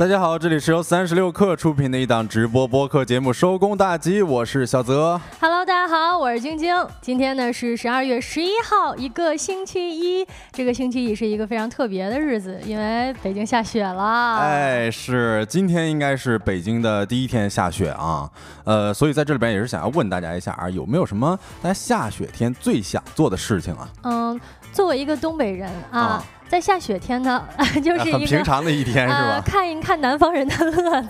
大家好，这里是由三十六克出品的一档直播播客节目《收工大吉》，我是小泽。Hello，大家好，我是晶晶。今天呢是十二月十一号，一个星期一。这个星期一是一个非常特别的日子，因为北京下雪了。哎，是今天应该是北京的第一天下雪啊。呃，所以在这里边也是想要问大家一下啊，有没有什么大家下雪天最想做的事情啊？嗯，作为一个东北人啊。在下雪天呢，就是一个平常的一天是吧？看一看南方人的乐子。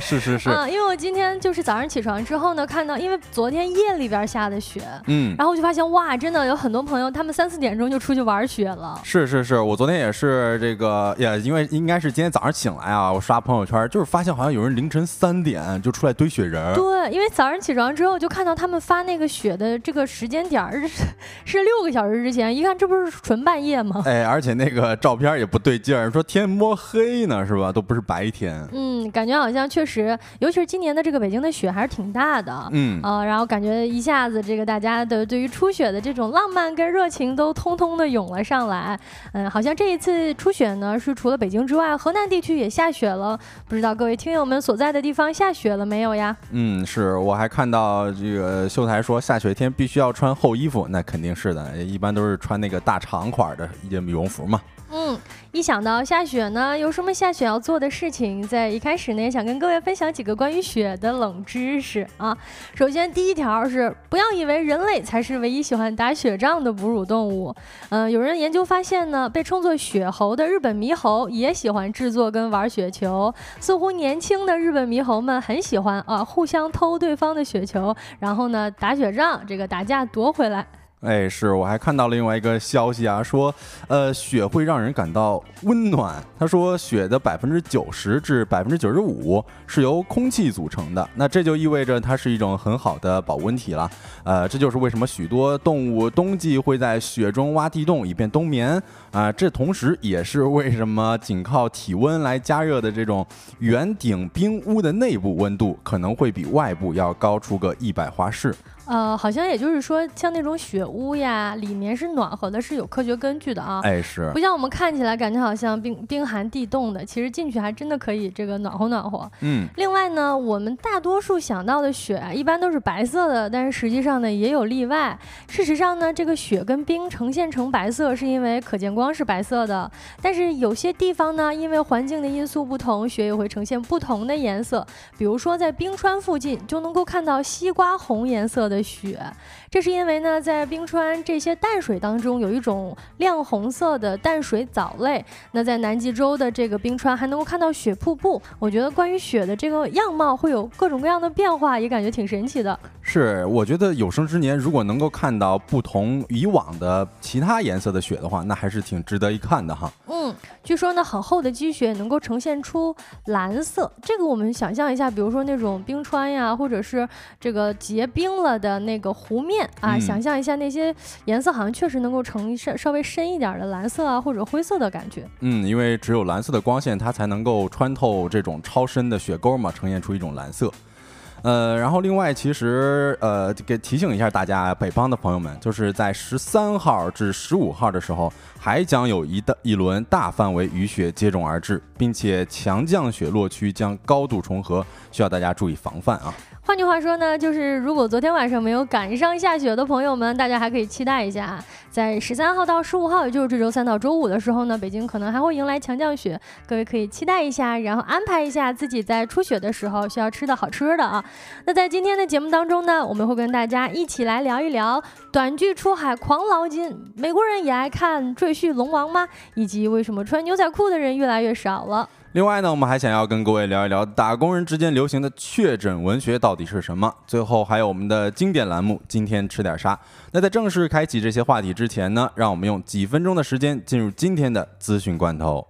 是 是是。嗯，因为我今天就是早上起床之后呢，看到因为昨天夜里边下的雪，嗯，然后我就发现哇，真的有很多朋友他们三四点钟就出去玩雪了。是是是，我昨天也是这个也，因为应该是今天早上醒来啊，我刷朋友圈就是发现好像有人凌晨三点就出来堆雪人。对，因为早上起床之后就看到他们发那个雪的这个时间点是是六个小时之前，一看这不是纯半夜吗？哎，而且。那个照片也不对劲儿，说天摸黑呢，是吧？都不是白天。嗯，感觉好像确实，尤其是今年的这个北京的雪还是挺大的。嗯啊，然后感觉一下子这个大家的对于初雪的这种浪漫跟热情都通通的涌了上来。嗯，好像这一次初雪呢，是除了北京之外，河南地区也下雪了。不知道各位听友们所在的地方下雪了没有呀？嗯，是我还看到这个秀才说下雪天必须要穿厚衣服，那肯定是的，一般都是穿那个大长款的羽绒服嗯，一想到下雪呢，有什么下雪要做的事情，在一开始呢，也想跟各位分享几个关于雪的冷知识啊。首先，第一条是不要以为人类才是唯一喜欢打雪仗的哺乳动物。嗯，有人研究发现呢，被称作雪猴的日本猕猴也喜欢制作跟玩雪球。似乎年轻的日本猕猴们很喜欢啊，互相偷对方的雪球，然后呢打雪仗，这个打架夺回来。哎，是，我还看到了另外一个消息啊，说，呃，雪会让人感到温暖。他说，雪的百分之九十至百分之九十五是由空气组成的，那这就意味着它是一种很好的保温体了。呃，这就是为什么许多动物冬季会在雪中挖地洞以便冬眠啊。这同时也是为什么仅靠体温来加热的这种圆顶冰屋的内部温度可能会比外部要高出个一百华氏。呃，好像也就是说，像那种雪屋呀，里面是暖和的，是有科学根据的啊。哎，是，不像我们看起来感觉好像冰冰寒地冻的，其实进去还真的可以这个暖和暖和。嗯。另外呢，我们大多数想到的雪啊，一般都是白色的，但是实际上呢，也有例外。事实上呢，这个雪跟冰呈现成白色，是因为可见光是白色的。但是有些地方呢，因为环境的因素不同，雪也会呈现不同的颜色。比如说在冰川附近，就能够看到西瓜红颜色的。的雪，这是因为呢，在冰川这些淡水当中有一种亮红色的淡水藻类。那在南极洲的这个冰川还能够看到雪瀑布。我觉得关于雪的这个样貌会有各种各样的变化，也感觉挺神奇的。是，我觉得有生之年如果能够看到不同以往的其他颜色的雪的话，那还是挺值得一看的哈。嗯，据说呢，很厚的积雪能够呈现出蓝色。这个我们想象一下，比如说那种冰川呀，或者是这个结冰了的。那个湖面啊，想象一下那些颜色，好像确实能够呈稍稍微深一点的蓝色啊，或者灰色的感觉。嗯，因为只有蓝色的光线，它才能够穿透这种超深的雪沟嘛，呈现出一种蓝色。呃，然后另外，其实呃，给提醒一下大家，北方的朋友们，就是在十三号至十五号的时候，还将有一的一轮大范围雨雪接踵而至，并且强降雪落区将高度重合，需要大家注意防范啊。换句话说呢，就是如果昨天晚上没有赶上下雪的朋友们，大家还可以期待一下，在十三号到十五号，也就是这周三到周五的时候呢，北京可能还会迎来强降雪，各位可以期待一下，然后安排一下自己在初雪的时候需要吃的好吃的啊。那在今天的节目当中呢，我们会跟大家一起来聊一聊短剧出海狂捞金，美国人也爱看赘婿龙王吗？以及为什么穿牛仔裤的人越来越少了。另外呢，我们还想要跟各位聊一聊打工人之间流行的确诊文学到底是什么。最后还有我们的经典栏目，今天吃点啥？那在正式开启这些话题之前呢，让我们用几分钟的时间进入今天的资讯罐头。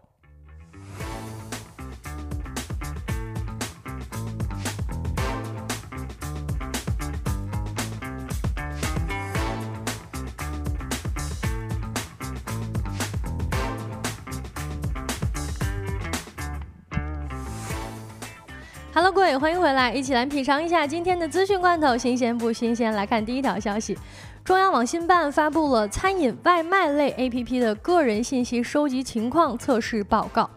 欢迎回来，一起来品尝一下今天的资讯罐头，新鲜不新鲜？来看第一条消息，中央网信办发布了餐饮外卖类 APP 的个人信息收集情况测试报告。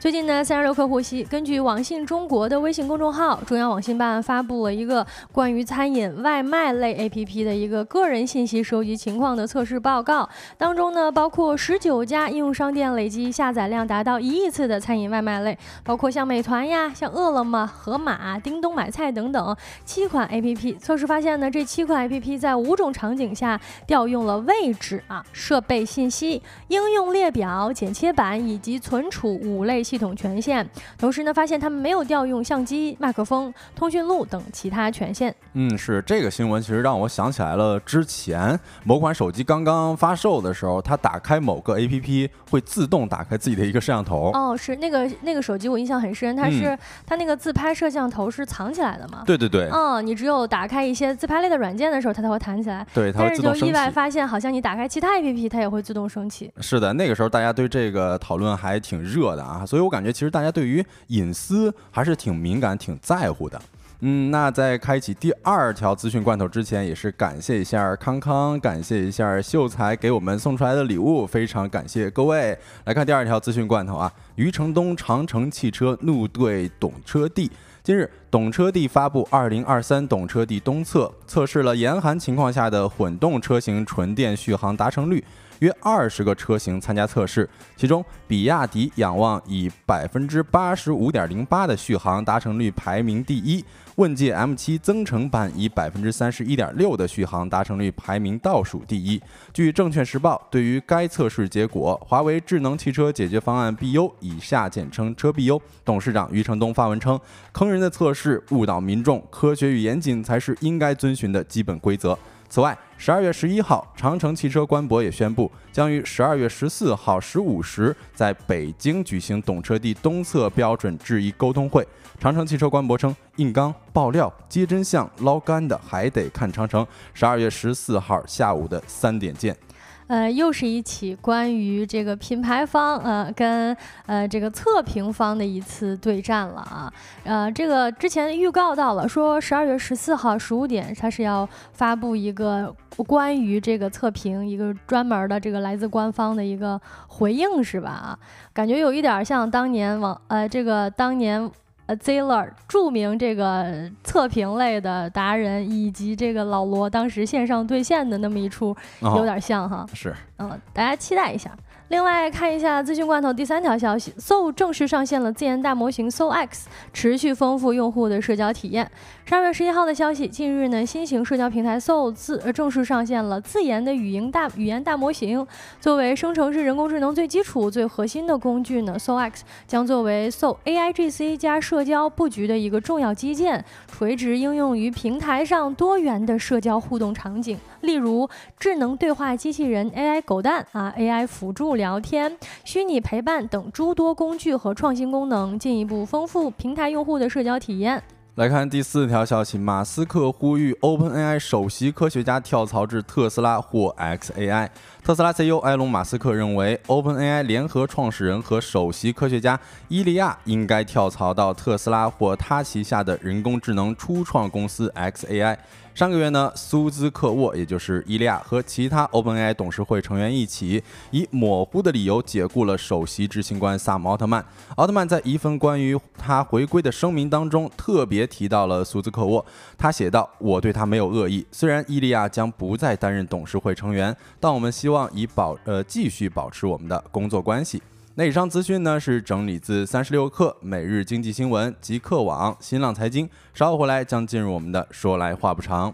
最近呢，三十六氪获悉，根据网信中国的微信公众号，中央网信办发布了一个关于餐饮外卖类 APP 的一个个人信息收集情况的测试报告。当中呢，包括十九家应用商店累计下载量达到一亿次的餐饮外卖类，包括像美团呀、像饿了么、盒马、叮咚买菜等等七款 APP。测试发现呢，这七款 APP 在五种场景下调用了位置啊、设备信息、应用列表、剪切板以及存储五类。系统权限，同时呢，发现他们没有调用相机、麦克风、通讯录等其他权限。嗯，是这个新闻，其实让我想起来了之前某款手机刚刚发售的时候，它打开某个 APP 会自动打开自己的一个摄像头。哦，是那个那个手机，我印象很深，它是它那个自拍摄像头是藏起来的嘛？对对对。嗯，你只有打开一些自拍类的软件的时候，它才会弹起来。对，但是就意外发现，好像你打开其他 APP，它也会自动升起。是的，那个时候大家对这个讨论还挺热的啊，所以。所以我感觉，其实大家对于隐私还是挺敏感、挺在乎的。嗯，那在开启第二条资讯罐头之前，也是感谢一下康康，感谢一下秀才给我们送出来的礼物，非常感谢各位。来看第二条资讯罐头啊，余承东长城汽车怒对懂车帝。今日，懂车帝发布二零二三懂车帝东测，测试了严寒情况下的混动车型纯电续航达成率。约二十个车型参加测试，其中比亚迪仰望以百分之八十五点零八的续航达成率排名第一，问界 M7 增程版以百分之三十一点六的续航达成率排名倒数第一。据证券时报对于该测试结果，华为智能汽车解决方案 BU（ 以下简称车 BU） 董事长余承东发文称：“坑人的测试误导民众，科学与严谨才是应该遵循的基本规则。”此外，十二月十一号，长城汽车官博也宣布，将于十二月十四号十五时在北京举行懂车帝东侧标准质疑沟通会。长城汽车官博称，硬刚、爆料、揭真相、捞干的，还得看长城。十二月十四号下午的三点见。呃，又是一起关于这个品牌方呃跟呃这个测评方的一次对战了啊。呃，这个之前预告到了，说十二月十四号十五点，它是要发布一个关于这个测评一个专门的这个来自官方的一个回应，是吧？啊，感觉有一点像当年网呃这个当年。Ziller 著名这个测评类的达人，以及这个老罗当时线上兑现的那么一出，有点像哈。是，嗯，大家期待一下。另外看一下资讯罐头第三条消息，So 正式上线了自研大模型 So X，持续丰富用户的社交体验。十二月十一号的消息，近日呢，新型社交平台 So 自正式上线了自研的语音大语言大模型。作为生成式人工智能最基础、最核心的工具呢，So X 将作为 So AI GC 加社交布局的一个重要基建，垂直应用于平台上多元的社交互动场景，例如智能对话机器人 AI 狗蛋啊，AI 辅助。聊天、虚拟陪伴等诸多工具和创新功能，进一步丰富平台用户的社交体验。来看第四条消息，马斯克呼吁 OpenAI 首席科学家跳槽至特斯拉或 xAI。特斯拉 CEO 埃隆·马斯克认为，OpenAI 联合创始人和首席科学家伊利亚应该跳槽到特斯拉或他旗下的人工智能初创公司 xAI。上个月呢，苏兹克沃，也就是伊利亚和其他 OpenAI 董事会成员一起，以模糊的理由解雇了首席执行官萨姆·奥特曼。奥特曼在一份关于他回归的声明当中，特别提到了苏兹克沃。他写道：“我对他没有恶意，虽然伊利亚将不再担任董事会成员，但我们希望以保呃继续保持我们的工作关系。”那以上资讯呢是整理自三十六氪、每日经济新闻、极客网、新浪财经。稍后回来将进入我们的说来话不长。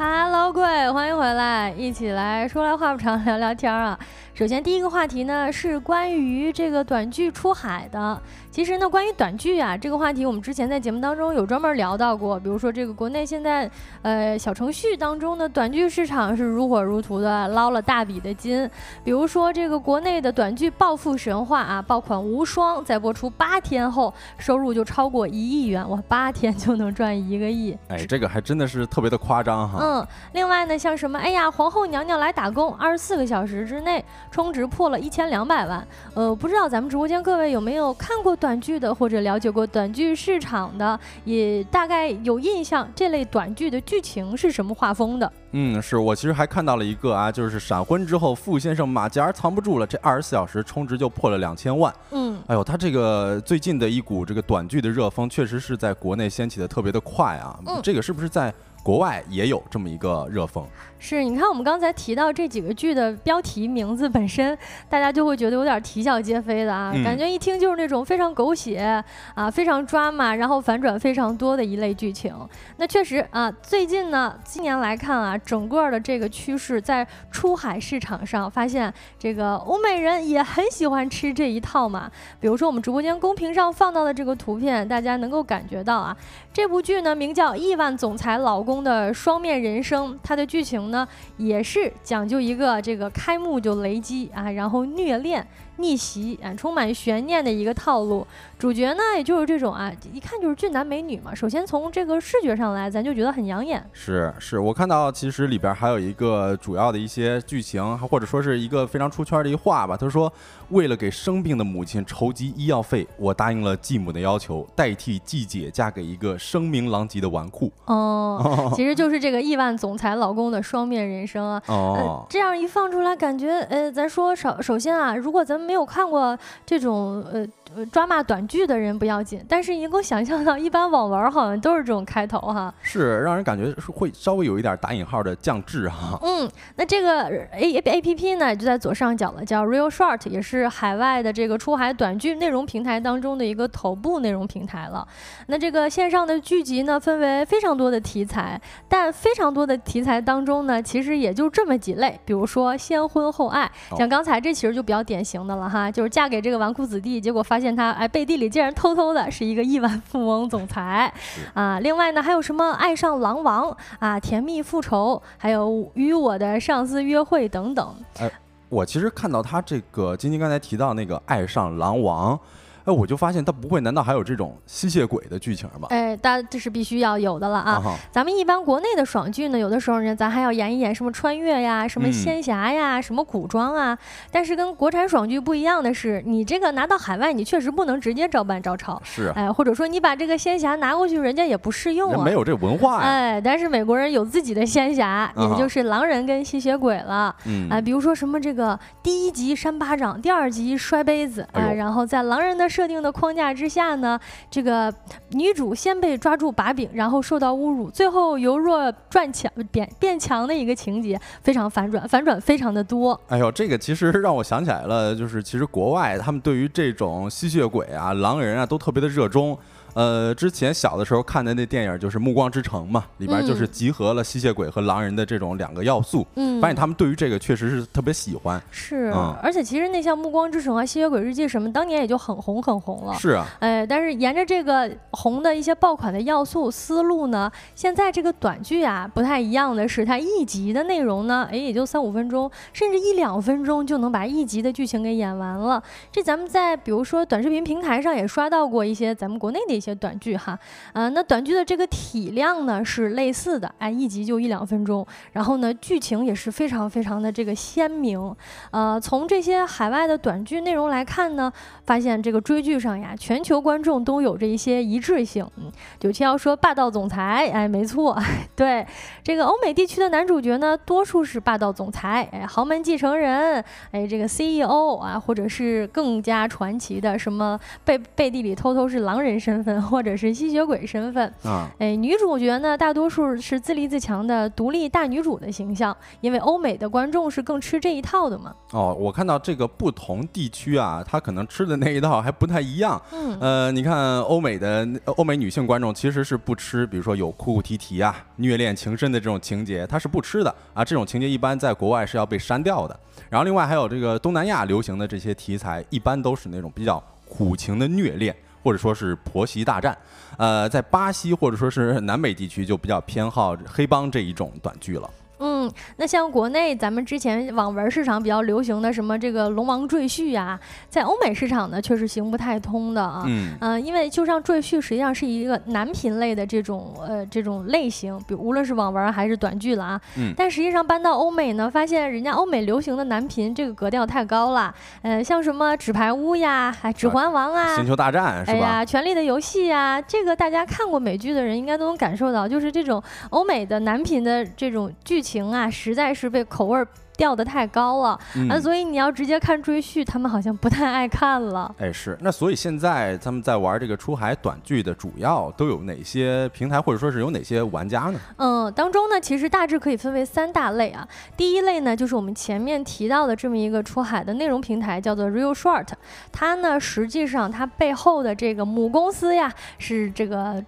哈喽各位，欢迎回来，一起来说来话不长，聊聊天儿啊。首先第一个话题呢是关于这个短剧出海的。其实呢，关于短剧啊这个话题，我们之前在节目当中有专门聊到过。比如说这个国内现在呃小程序当中的短剧市场是如火如荼的，捞了大笔的金。比如说这个国内的短剧《暴富神话》啊，爆款无双，在播出八天后 收入就超过一亿元，哇，八天就能赚一个亿。哎，这个还真的是特别的夸张哈。嗯，另外呢，像什么，哎呀，皇后娘娘来打工，二十四个小时之内充值破了一千两百万。呃，不知道咱们直播间各位有没有看过？短剧的或者了解过短剧市场的，也大概有印象这类短剧的剧情是什么画风的？嗯，是我其实还看到了一个啊，就是闪婚之后，傅先生马甲藏不住了，这二十四小时充值就破了两千万。嗯，哎呦，他这个最近的一股这个短剧的热风，确实是在国内掀起的特别的快啊。嗯，这个是不是在？国外也有这么一个热风，是你看我们刚才提到这几个剧的标题名字本身，大家就会觉得有点啼笑皆非的啊，感觉一听就是那种非常狗血啊，非常抓马，然后反转非常多的一类剧情。那确实啊，最近呢，今年来看啊，整个的这个趋势在出海市场上，发现这个欧美人也很喜欢吃这一套嘛。比如说我们直播间公屏上放到的这个图片，大家能够感觉到啊，这部剧呢名叫《亿万总裁老公》。的双面人生，它的剧情呢也是讲究一个这个开幕就雷击啊，然后虐恋。逆袭啊，充满悬念的一个套路。主角呢，也就是这种啊，一看就是俊男美女嘛。首先从这个视觉上来，咱就觉得很养眼。是是，我看到其实里边还有一个主要的一些剧情，或者说是一个非常出圈的一话吧。他说，为了给生病的母亲筹集医药费，我答应了继母的要求，代替继姐嫁给一个声名狼藉的纨绔。哦，其实就是这个亿万总裁老公的双面人生啊。哦，这样一放出来，感觉呃，咱说首首先啊，如果咱们没有看过这种呃。抓骂短剧的人不要紧，但是能够想象到，一般网文好像都是这种开头哈，是让人感觉是会稍微有一点打引号的降智哈。嗯，那这个 A A P P 呢，就在左上角了，叫 Real Short，也是海外的这个出海短剧内容平台当中的一个头部内容平台了。那这个线上的剧集呢，分为非常多的题材，但非常多的题材当中呢，其实也就这么几类，比如说先婚后爱，像刚才这其实就比较典型的了哈，就是嫁给这个纨绔子弟，结果发发现他哎，背地里竟然偷偷的是一个亿万富翁总裁啊！另外呢，还有什么爱上狼王啊，甜蜜复仇，还有与我的上司约会等等。哎，我其实看到他这个晶晶刚才提到那个爱上狼王。哎，我就发现他不会，难道还有这种吸血鬼的剧情吗？哎，但这是必须要有的了啊！咱们一般国内的爽剧呢，有的时候呢，咱还要演一演什么穿越呀、什么仙侠呀、什么古装啊。但是跟国产爽剧不一样的是，你这个拿到海外，你确实不能直接照搬照抄。是，哎，或者说你把这个仙侠拿过去，人家也不适用啊，没有这文化呀。哎，但是美国人有自己的仙侠，也就是狼人跟吸血鬼了。嗯，哎，比如说什么这个第一集扇巴掌，第二集摔杯子啊，然后在狼人的。设定的框架之下呢，这个女主先被抓住把柄，然后受到侮辱，最后由弱转强变变强的一个情节，非常反转，反转非常的多。哎呦，这个其实 让我想起来了，就是其实国外他们对于这种吸血鬼啊、狼人啊都特别的热衷。呃，之前小的时候看的那电影就是《暮光之城》嘛，里边就是集合了吸血鬼和狼人的这种两个要素。嗯，发现他们对于这个确实是特别喜欢。是，而且其实那像《暮光之城》啊、《吸血鬼日记》什么，当年也就很红很红了。是啊。哎，但是沿着这个红的一些爆款的要素思路呢，现在这个短剧啊不太一样的是，它一集的内容呢，哎也就三五分钟，甚至一两分钟就能把一集的剧情给演完了。这咱们在比如说短视频平台上也刷到过一些咱们国内的。一些短剧哈，呃，那短剧的这个体量呢是类似的，哎，一集就一两分钟，然后呢，剧情也是非常非常的这个鲜明，呃，从这些海外的短剧内容来看呢，发现这个追剧上呀，全球观众都有着一些一致性。嗯，九七幺说霸道总裁，哎，没错，对，这个欧美地区的男主角呢，多数是霸道总裁，哎，豪门继承人，哎，这个 CEO 啊，或者是更加传奇的什么背背地里偷偷是狼人身份。份 或者是吸血鬼身份。啊，哎，女主角呢，大多数是自立自强的独立大女主的形象，因为欧美的观众是更吃这一套的嘛。哦，我看到这个不同地区啊，他可能吃的那一套还不太一样。嗯，呃，你看欧美的欧美女性观众其实是不吃，比如说有哭哭啼啼啊、虐恋情深的这种情节，她是不吃的啊。这种情节一般在国外是要被删掉的。然后另外还有这个东南亚流行的这些题材，一般都是那种比较苦情的虐恋，或者说是婆媳大战。呃，在巴西或者说是南美地区就比较偏好黑帮这一种短剧了。嗯，那像国内咱们之前网文市场比较流行的什么这个龙王赘婿呀，在欧美市场呢确实行不太通的啊。嗯，呃，因为就像赘婿实际上是一个男频类的这种呃这种类型，比无论是网文还是短剧了啊。嗯。但实际上搬到欧美呢，发现人家欧美流行的男频这个格调太高了。呃，像什么纸牌屋呀，还指环王啊，星球大战是吧？哎呀，权力的游戏呀，这个大家看过美剧的人应该都能感受到，就是这种欧美的男频的这种剧情。情啊，实在是被口味儿调的太高了啊，所以你要直接看追剧，他们好像不太爱看了。哎，是那所以现在他们在玩这个出海短剧的主要都有哪些平台，或者说是有哪些玩家呢？嗯，当中呢，其实大致可以分为三大类啊。第一类呢，就是我们前面提到的这么一个出海的内容平台，叫做 Real Short。它呢，实际上它背后的这个母公司呀，是这个。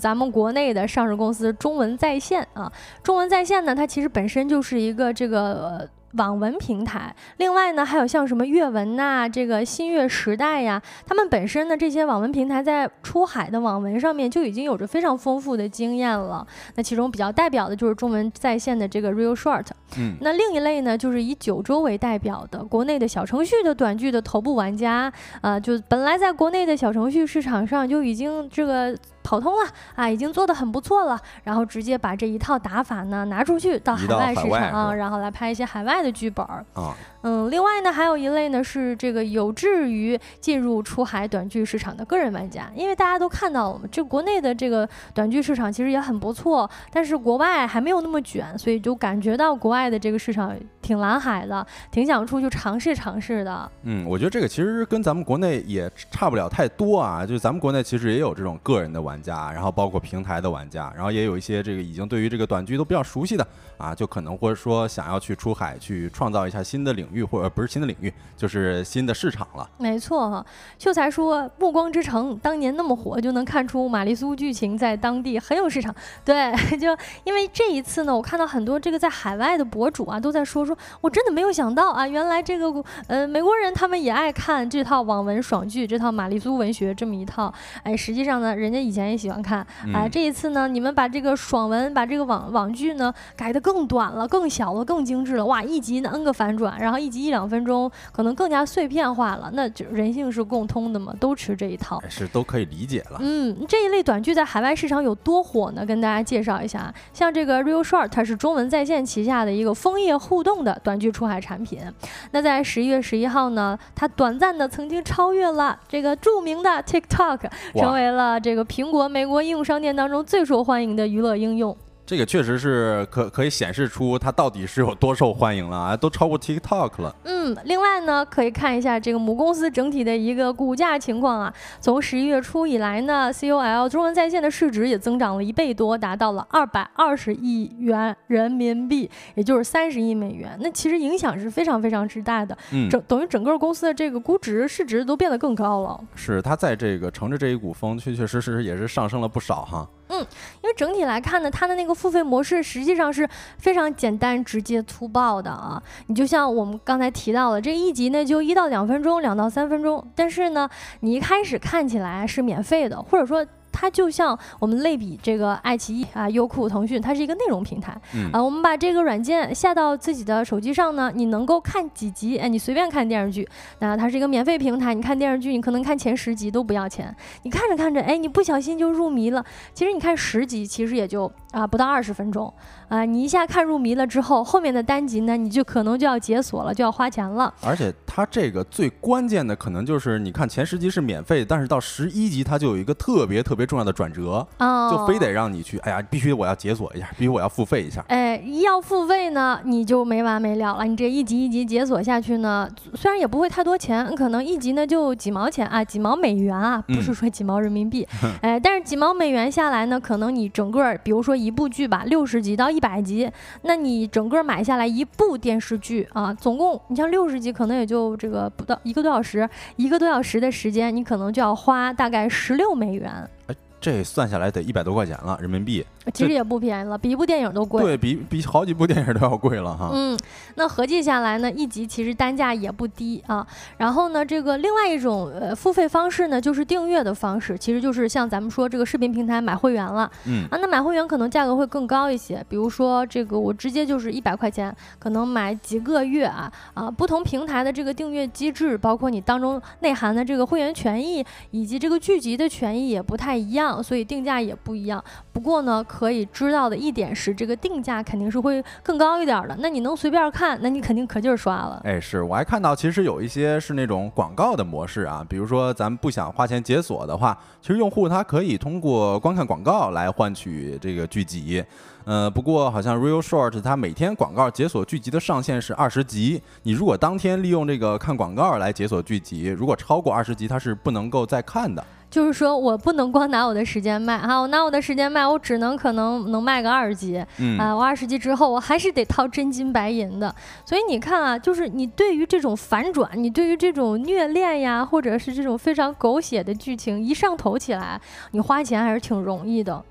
咱们国内的上市公司中文在线啊，中文在线呢，它其实本身就是一个这个。网文平台，另外呢，还有像什么阅文呐，这个新月时代呀，他们本身呢，这些网文平台在出海的网文上面就已经有着非常丰富的经验了。那其中比较代表的就是中文在线的这个 Real Short。嗯，那另一类呢，就是以九州为代表的国内的小程序的短剧的头部玩家，啊，就本来在国内的小程序市场上就已经这个跑通了啊，已经做得很不错了，然后直接把这一套打法呢拿出去到海外市场，然后来拍一些海外的。剧本儿啊。嗯，另外呢，还有一类呢是这个有志于进入出海短剧市场的个人玩家，因为大家都看到了嘛，这国内的这个短剧市场其实也很不错，但是国外还没有那么卷，所以就感觉到国外的这个市场挺蓝海的，挺想出去尝试尝试的。嗯，我觉得这个其实跟咱们国内也差不了太多啊，就咱们国内其实也有这种个人的玩家，然后包括平台的玩家，然后也有一些这个已经对于这个短剧都比较熟悉的啊，就可能或者说想要去出海去创造一下新的领域。域或者不是新的领域，就是新的市场了。没错哈，秀才说《暮光之城》当年那么火，就能看出玛丽苏剧情在当地很有市场。对，就因为这一次呢，我看到很多这个在海外的博主啊，都在说说，我真的没有想到啊，原来这个呃美国人他们也爱看这套网文爽剧，这套玛丽苏文学这么一套。哎，实际上呢，人家以前也喜欢看。哎，这一次呢，你们把这个爽文，把这个网网剧呢改得更短了、更小了、更精致了。哇，一集呢 N 个反转，然后。一集一两分钟，可能更加碎片化了。那就人性是共通的嘛，都吃这一套，是都可以理解了。嗯，这一类短剧在海外市场有多火呢？跟大家介绍一下，像这个 Real Short，它是中文在线旗下的一个枫叶互动的短剧出海产品。那在十一月十一号呢，它短暂的曾经超越了这个著名的 TikTok，成为了这个苹果美国应用商店当中最受欢迎的娱乐应用。这个确实是可可以显示出它到底是有多受欢迎了啊，都超过 TikTok 了。嗯，另外呢，可以看一下这个母公司整体的一个股价情况啊。从十一月初以来呢，COL 中文在线的市值也增长了一倍多，达到了二百二十亿元人民币，也就是三十亿美元。那其实影响是非常非常之大的，整等于整个公司的这个估值市值都变得更高了。是它在这个乘着这一股风，确确实实也是上升了不少哈。嗯，因为整体来看呢，它的那个付费模式实际上是非常简单、直接、粗暴的啊。你就像我们刚才提到的，这一集呢就一到两分钟，两到三分钟，但是呢，你一开始看起来是免费的，或者说。它就像我们类比这个爱奇艺啊、优酷、腾讯，它是一个内容平台啊。我们把这个软件下到自己的手机上呢，你能够看几集？哎，你随便看电视剧。那它是一个免费平台，你看电视剧，你可能看前十集都不要钱。你看着看着，哎，你不小心就入迷了。其实你看十集，其实也就啊不到二十分钟啊。你一下看入迷了之后，后面的单集呢，你就可能就要解锁了，就要花钱了。而且它这个最关键的可能就是，你看前十集是免费，但是到十一集它就有一个特别特别。重要的转折，就非得让你去，哎呀，必须我要解锁一下，必须我要付费一下。哎，一要付费呢，你就没完没了了。你这一集一集解锁下去呢，虽然也不会太多钱，可能一集呢就几毛钱啊，几毛美元啊，不是说几毛人民币。哎，但是几毛美元下来呢，可能你整个，比如说一部剧吧，六十集到一百集，那你整个买下来一部电视剧啊，总共你像六十集，可能也就这个不到一个多小时，一个多小时的时间，你可能就要花大概十六美元。哎这算下来得一百多块钱了，人民币。其实也不便宜了，比一部电影都贵。对比比好几部电影都要贵了哈。嗯，那合计下来呢，一集其实单价也不低啊。然后呢，这个另外一种呃付费方式呢，就是订阅的方式，其实就是像咱们说这个视频平台买会员了。嗯啊，那买会员可能价格会更高一些。比如说这个我直接就是一百块钱，可能买几个月啊啊。不同平台的这个订阅机制，包括你当中内涵的这个会员权益以及这个剧集的权益也不太一样，所以定价也不一样。不过呢，可以知道的一点是，这个定价肯定是会更高一点的。那你能随便看，那你肯定可劲儿刷了。哎，是我还看到，其实有一些是那种广告的模式啊，比如说咱们不想花钱解锁的话，其实用户他可以通过观看广告来换取这个剧集。呃，不过好像 Real Short 它每天广告解锁剧集的上限是二十集，你如果当天利用这个看广告来解锁剧集，如果超过二十集，它是不能够再看的。就是说我不能光拿我的时间卖哈，我拿我的时间卖，我只能可能能卖个二十集，啊，我二十级之后我还是得掏真金白银的。所以你看啊，就是你对于这种反转，你对于这种虐恋呀，或者是这种非常狗血的剧情一上头起来，你花钱还是挺容易的。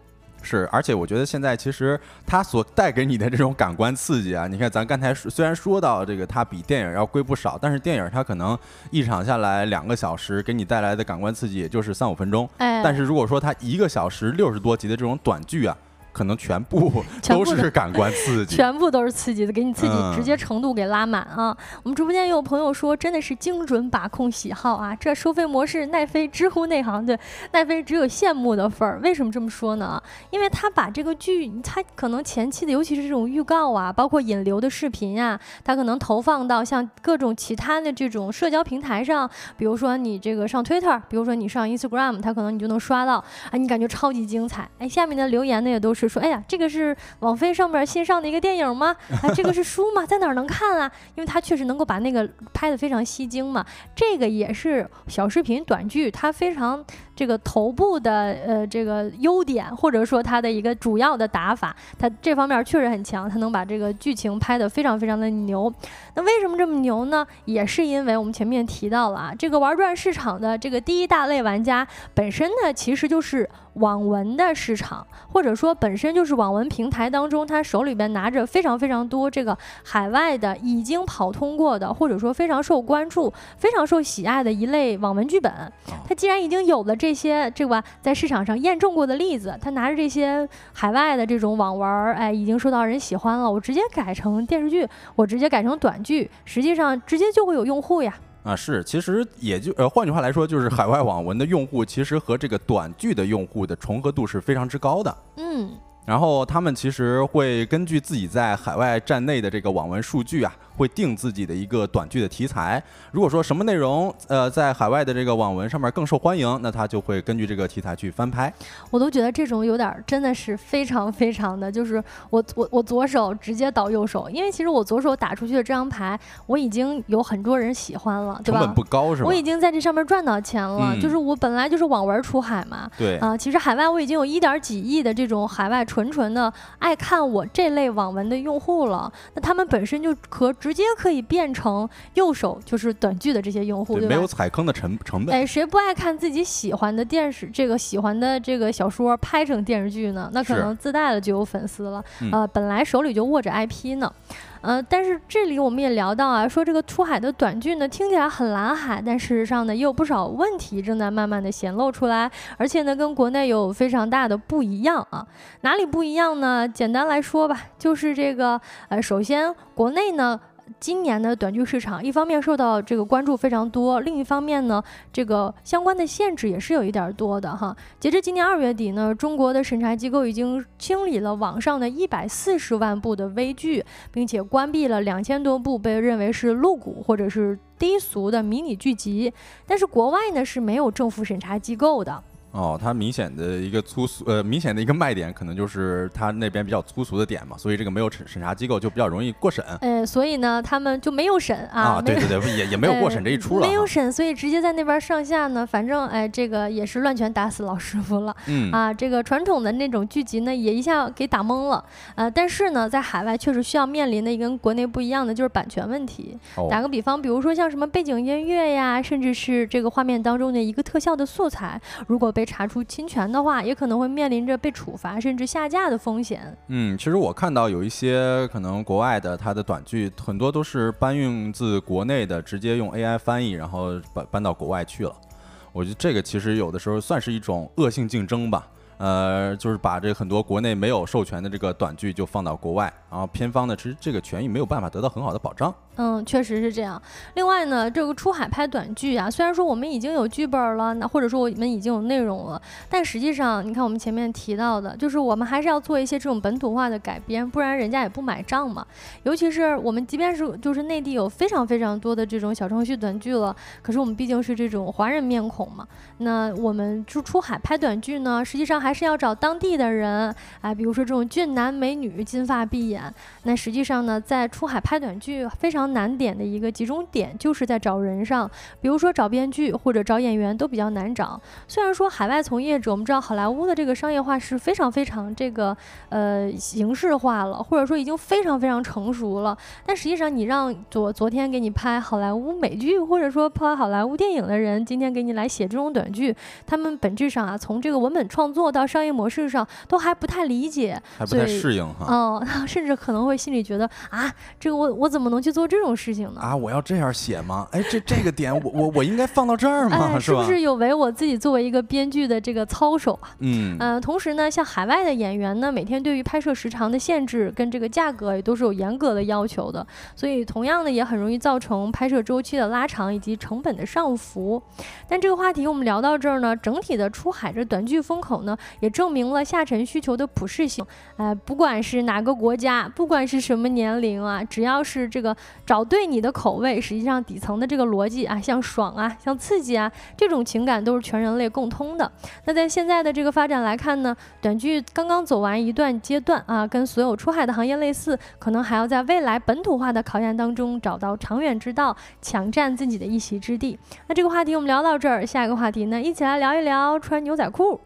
是，而且我觉得现在其实它所带给你的这种感官刺激啊，你看咱刚才虽然说到这个它比电影要贵不少，但是电影它可能一场下来两个小时给你带来的感官刺激也就是三五分钟，哎，但是如果说它一个小时六十多集的这种短剧啊。可能全部 都是感官刺激，全部都是刺激的，给你刺激直接程度给拉满啊！我们直播间也有朋友说，真的是精准把控喜好啊！这收费模式，奈飞知乎内行对奈飞只有羡慕的份儿。为什么这么说呢？因为他把这个剧，他可能前期的，尤其是这种预告啊，包括引流的视频啊，他可能投放到像各种其他的这种社交平台上，比如说你这个上 Twitter，比如说你上 Instagram，他可能你就能刷到，啊，你感觉超级精彩！哎，下面的留言呢也都是。说哎呀，这个是网飞上面新上的一个电影吗？啊，这个是书吗？在哪儿能看啊？因为它确实能够把那个拍的非常吸睛嘛。这个也是小视频短剧，它非常。这个头部的呃这个优点，或者说它的一个主要的打法，它这方面确实很强，它能把这个剧情拍得非常非常的牛。那为什么这么牛呢？也是因为我们前面提到了啊，这个玩转市场的这个第一大类玩家本身呢，其实就是网文的市场，或者说本身就是网文平台当中，他手里边拿着非常非常多这个海外的已经跑通过的，或者说非常受关注、非常受喜爱的一类网文剧本。他既然已经有了这。些这个在市场上验证过的例子，他拿着这些海外的这种网文，哎，已经受到人喜欢了。我直接改成电视剧，我直接改成短剧，实际上直接就会有用户呀。啊，是，其实也就呃，换句话来说，就是海外网文的用户其实和这个短剧的用户的重合度是非常之高的。嗯，然后他们其实会根据自己在海外站内的这个网文数据啊。会定自己的一个短剧的题材。如果说什么内容，呃，在海外的这个网文上面更受欢迎，那他就会根据这个题材去翻拍。我都觉得这种有点真的是非常非常的，就是我我我左手直接倒右手，因为其实我左手打出去的这张牌，我已经有很多人喜欢了，对吧？成本不高是吧？我已经在这上面赚到钱了，就是我本来就是网文出海嘛。对啊，其实海外我已经有一点几亿的这种海外纯纯的爱看我这类网文的用户了，那他们本身就可。直接可以变成右手就是短剧的这些用户，对没有踩坑的成成本。哎，谁不爱看自己喜欢的电视，这个喜欢的这个小说拍成电视剧呢？那可能自带的就有粉丝了。呃，本来手里就握着 IP 呢。呃，但是这里我们也聊到啊，说这个出海的短剧呢，听起来很蓝海，但事实上呢，也有不少问题正在慢慢的显露出来，而且呢，跟国内有非常大的不一样啊。哪里不一样呢？简单来说吧，就是这个呃，首先国内呢。今年的短剧市场，一方面受到这个关注非常多，另一方面呢，这个相关的限制也是有一点多的哈。截至今年二月底呢，中国的审查机构已经清理了网上的一百四十万部的微剧，并且关闭了两千多部被认为是露骨或者是低俗的迷你剧集。但是国外呢是没有政府审查机构的。哦，它明显的一个粗俗，呃，明显的一个卖点可能就是它那边比较粗俗的点嘛，所以这个没有审审查机构就比较容易过审。呃，所以呢，他们就没有审啊。啊，对对对，也也没有过审这一出了。没有审，所以直接在那边上下呢，反正哎，这个也是乱拳打死老师傅了。嗯啊，这个传统的那种剧集呢，也一下给打懵了。呃，但是呢，在海外确实需要面临的一个跟国内不一样的就是版权问题。打个比方，比如说像什么背景音乐呀，甚至是这个画面当中的一个特效的素材，如果被查出侵权的话，也可能会面临着被处罚甚至下架的风险。嗯，其实我看到有一些可能国外的它的短剧，很多都是搬运自国内的，直接用 AI 翻译，然后搬搬到国外去了。我觉得这个其实有的时候算是一种恶性竞争吧。呃，就是把这很多国内没有授权的这个短剧就放到国外，然后片方呢，其实这个权益没有办法得到很好的保障。嗯，确实是这样。另外呢，这个出海拍短剧啊，虽然说我们已经有剧本了，那或者说我们已经有内容了，但实际上，你看我们前面提到的，就是我们还是要做一些这种本土化的改编，不然人家也不买账嘛。尤其是我们即便是就是内地有非常非常多的这种小程序短剧了，可是我们毕竟是这种华人面孔嘛，那我们就出海拍短剧呢，实际上还是要找当地的人，哎，比如说这种俊男美女、金发碧眼，那实际上呢，在出海拍短剧非常。难点的一个集中点就是在找人上，比如说找编剧或者找演员都比较难找。虽然说海外从业者，我们知道好莱坞的这个商业化是非常非常这个呃形式化了，或者说已经非常非常成熟了，但实际上你让昨昨天给你拍好莱坞美剧或者说拍好莱坞电影的人，今天给你来写这种短剧，他们本质上啊，从这个文本创作到商业模式上都还不太理解，还不太适应哈。嗯，甚至可能会心里觉得啊，这个我我怎么能去做这种？事情呢？啊，我要这样写吗？哎，这这个点，我我我应该放到这儿吗？是不是有违我自己作为一个编剧的这个操守啊？嗯嗯。同时呢，像海外的演员呢，每天对于拍摄时长的限制跟这个价格也都是有严格的要求的，所以同样的也很容易造成拍摄周期的拉长以及成本的上浮。但这个话题我们聊到这儿呢，整体的出海这短剧风口呢，也证明了下沉需求的普适性。哎，不管是哪个国家，不管是什么年龄啊，只要是这个找。找对你的口味，实际上底层的这个逻辑啊，像爽啊，像刺激啊，这种情感都是全人类共通的。那在现在的这个发展来看呢，短剧刚刚走完一段阶段啊，跟所有出海的行业类似，可能还要在未来本土化的考验当中找到长远之道，抢占自己的一席之地。那这个话题我们聊到这儿，下一个话题呢，一起来聊一聊穿牛仔裤。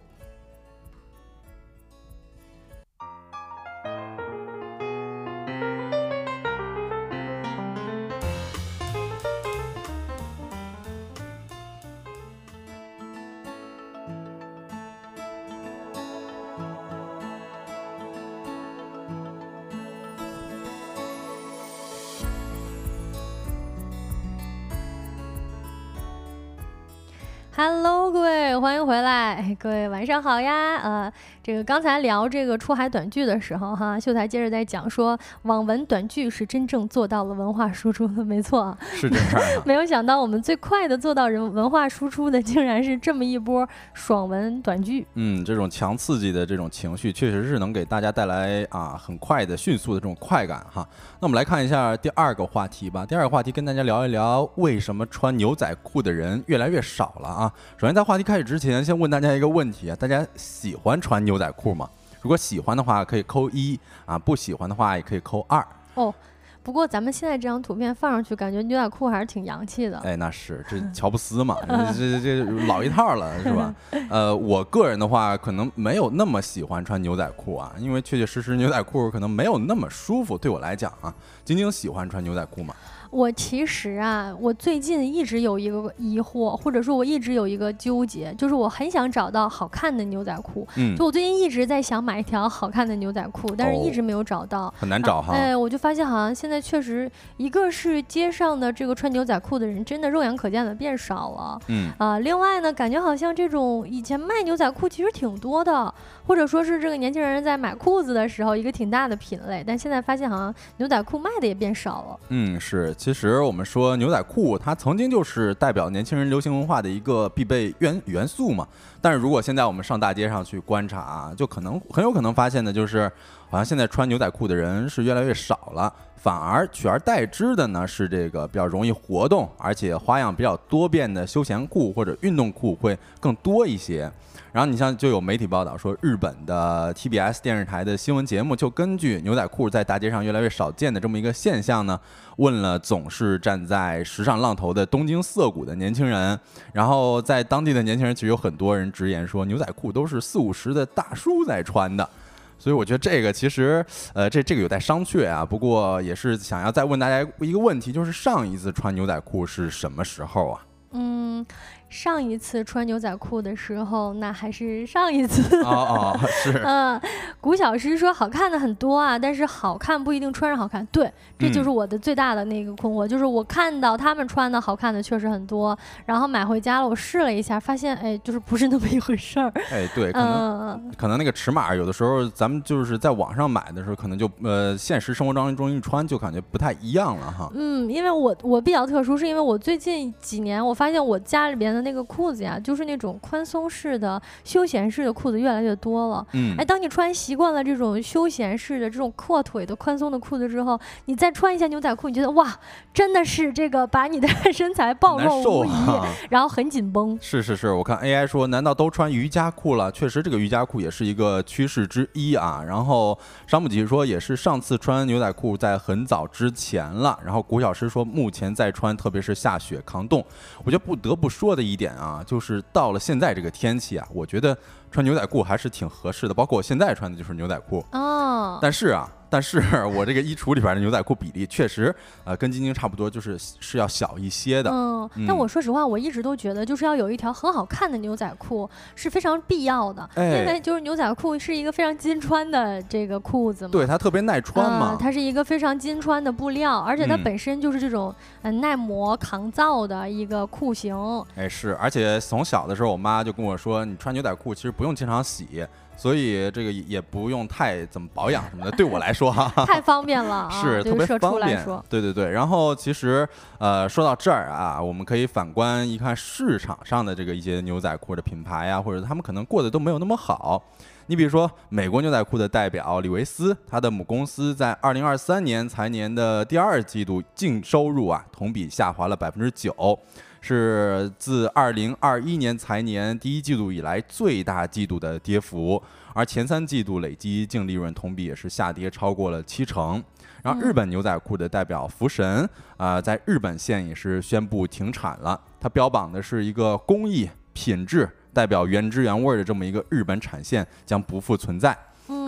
Hello，各位，欢迎回来，各位晚上好呀，呃。这个刚才聊这个出海短剧的时候，哈，秀才接着在讲说，网文短剧是真正做到了文化输出的，没错，是这样。没有想到我们最快的做到人文化输出的，竟然是这么一波爽文短剧。嗯，这种强刺激的这种情绪，确实是能给大家带来啊很快的、迅速的这种快感哈。那我们来看一下第二个话题吧。第二个话题跟大家聊一聊，为什么穿牛仔裤的人越来越少了啊？首先在话题开始之前，先问大家一个问题啊，大家喜欢穿牛？仔裤吗，如果喜欢的话可以扣一啊，不喜欢的话也可以扣二哦。不过咱们现在这张图片放上去，感觉牛仔裤还是挺洋气的。哎，那是这乔布斯嘛，这这老一套了是吧？呃，我个人的话可能没有那么喜欢穿牛仔裤啊，因为确确实实牛仔裤可能没有那么舒服，对我来讲啊。晶晶喜欢穿牛仔裤吗？我其实啊，我最近一直有一个疑惑，或者说我一直有一个纠结，就是我很想找到好看的牛仔裤。嗯，就我最近一直在想买一条好看的牛仔裤，但是一直没有找到，很难找哈。哎，我就发现好像现在确实，一个是街上的这个穿牛仔裤的人真的肉眼可见的变少了。嗯啊，另外呢，感觉好像这种以前卖牛仔裤其实挺多的，或者说是这个年轻人在买裤子的时候一个挺大的品类，但现在发现好像牛仔裤卖的也变少了。嗯，是。其实我们说牛仔裤，它曾经就是代表年轻人流行文化的一个必备元元素嘛。但是如果现在我们上大街上去观察，就可能很有可能发现的就是，好像现在穿牛仔裤的人是越来越少了，反而取而代之的呢是这个比较容易活动，而且花样比较多变的休闲裤或者运动裤会更多一些。然后你像就有媒体报道说，日本的 TBS 电视台的新闻节目就根据牛仔裤在大街上越来越少见的这么一个现象呢，问了总是站在时尚浪头的东京涩谷的年轻人，然后在当地的年轻人其实有很多人直言说，牛仔裤都是四五十的大叔在穿的。所以我觉得这个其实，呃，这这个有待商榷啊。不过也是想要再问大家一个问题，就是上一次穿牛仔裤是什么时候啊？嗯。上一次穿牛仔裤的时候，那还是上一次。哦哦，是。嗯，古小诗说好看的很多啊，但是好看不一定穿上好看。对，这就是我的最大的那个困惑，就是我看到他们穿的好看的确实很多，然后买回家了，我试了一下，发现哎，就是不是那么一回事儿。哎，对，可能可能那个尺码有的时候咱们就是在网上买的时候，可能就呃现实生活当中一穿就感觉不太一样了哈。嗯，因为我我比较特殊，是因为我最近几年我发现我家里边的。那个裤子呀，就是那种宽松式的、休闲式的裤子越来越多了。嗯，哎，当你穿习惯了这种休闲式的、这种阔腿的、宽松的裤子之后，你再穿一下牛仔裤，你觉得哇，真的是这个把你的 身材暴露无遗，然后很紧绷。是是是，我看 AI 说，难道都穿瑜伽裤了？确实，这个瑜伽裤也是一个趋势之一啊。然后商木吉说，也是上次穿牛仔裤在很早之前了。然后古小诗说，目前在穿，特别是下雪抗冻。我觉得不得不说的。一点啊，就是到了现在这个天气啊，我觉得穿牛仔裤还是挺合适的。包括我现在穿的就是牛仔裤哦。但是啊。但是 我这个衣橱里边的牛仔裤比例确实，呃，跟晶晶差不多，就是是要小一些的。嗯，但我说实话，我一直都觉得，就是要有一条很好看的牛仔裤是非常必要的，因为就是牛仔裤是一个非常金穿的这个裤子嘛。对，它特别耐穿嘛。它是一个非常金穿的布料，而且它本身就是这种嗯耐磨抗造的一个裤型。哎，是，而且从小的时候，我妈就跟我说，你穿牛仔裤其实不用经常洗。所以这个也不用太怎么保养什么的，对我来说哈，太方便了，是特别方便。对对对，然后其实呃说到这儿啊，我们可以反观一看市场上的这个一些牛仔裤的品牌啊，或者他们可能过得都没有那么好。你比如说美国牛仔裤的代表李维斯，它的母公司在二零二三年财年的第二季度净收入啊，同比下滑了百分之九。是自二零二一年财年第一季度以来最大季度的跌幅，而前三季度累计净利润同比也是下跌超过了七成。然后日本牛仔裤的代表福神啊，在日本线也是宣布停产了。它标榜的是一个工艺品质代表原汁原味的这么一个日本产线将不复存在。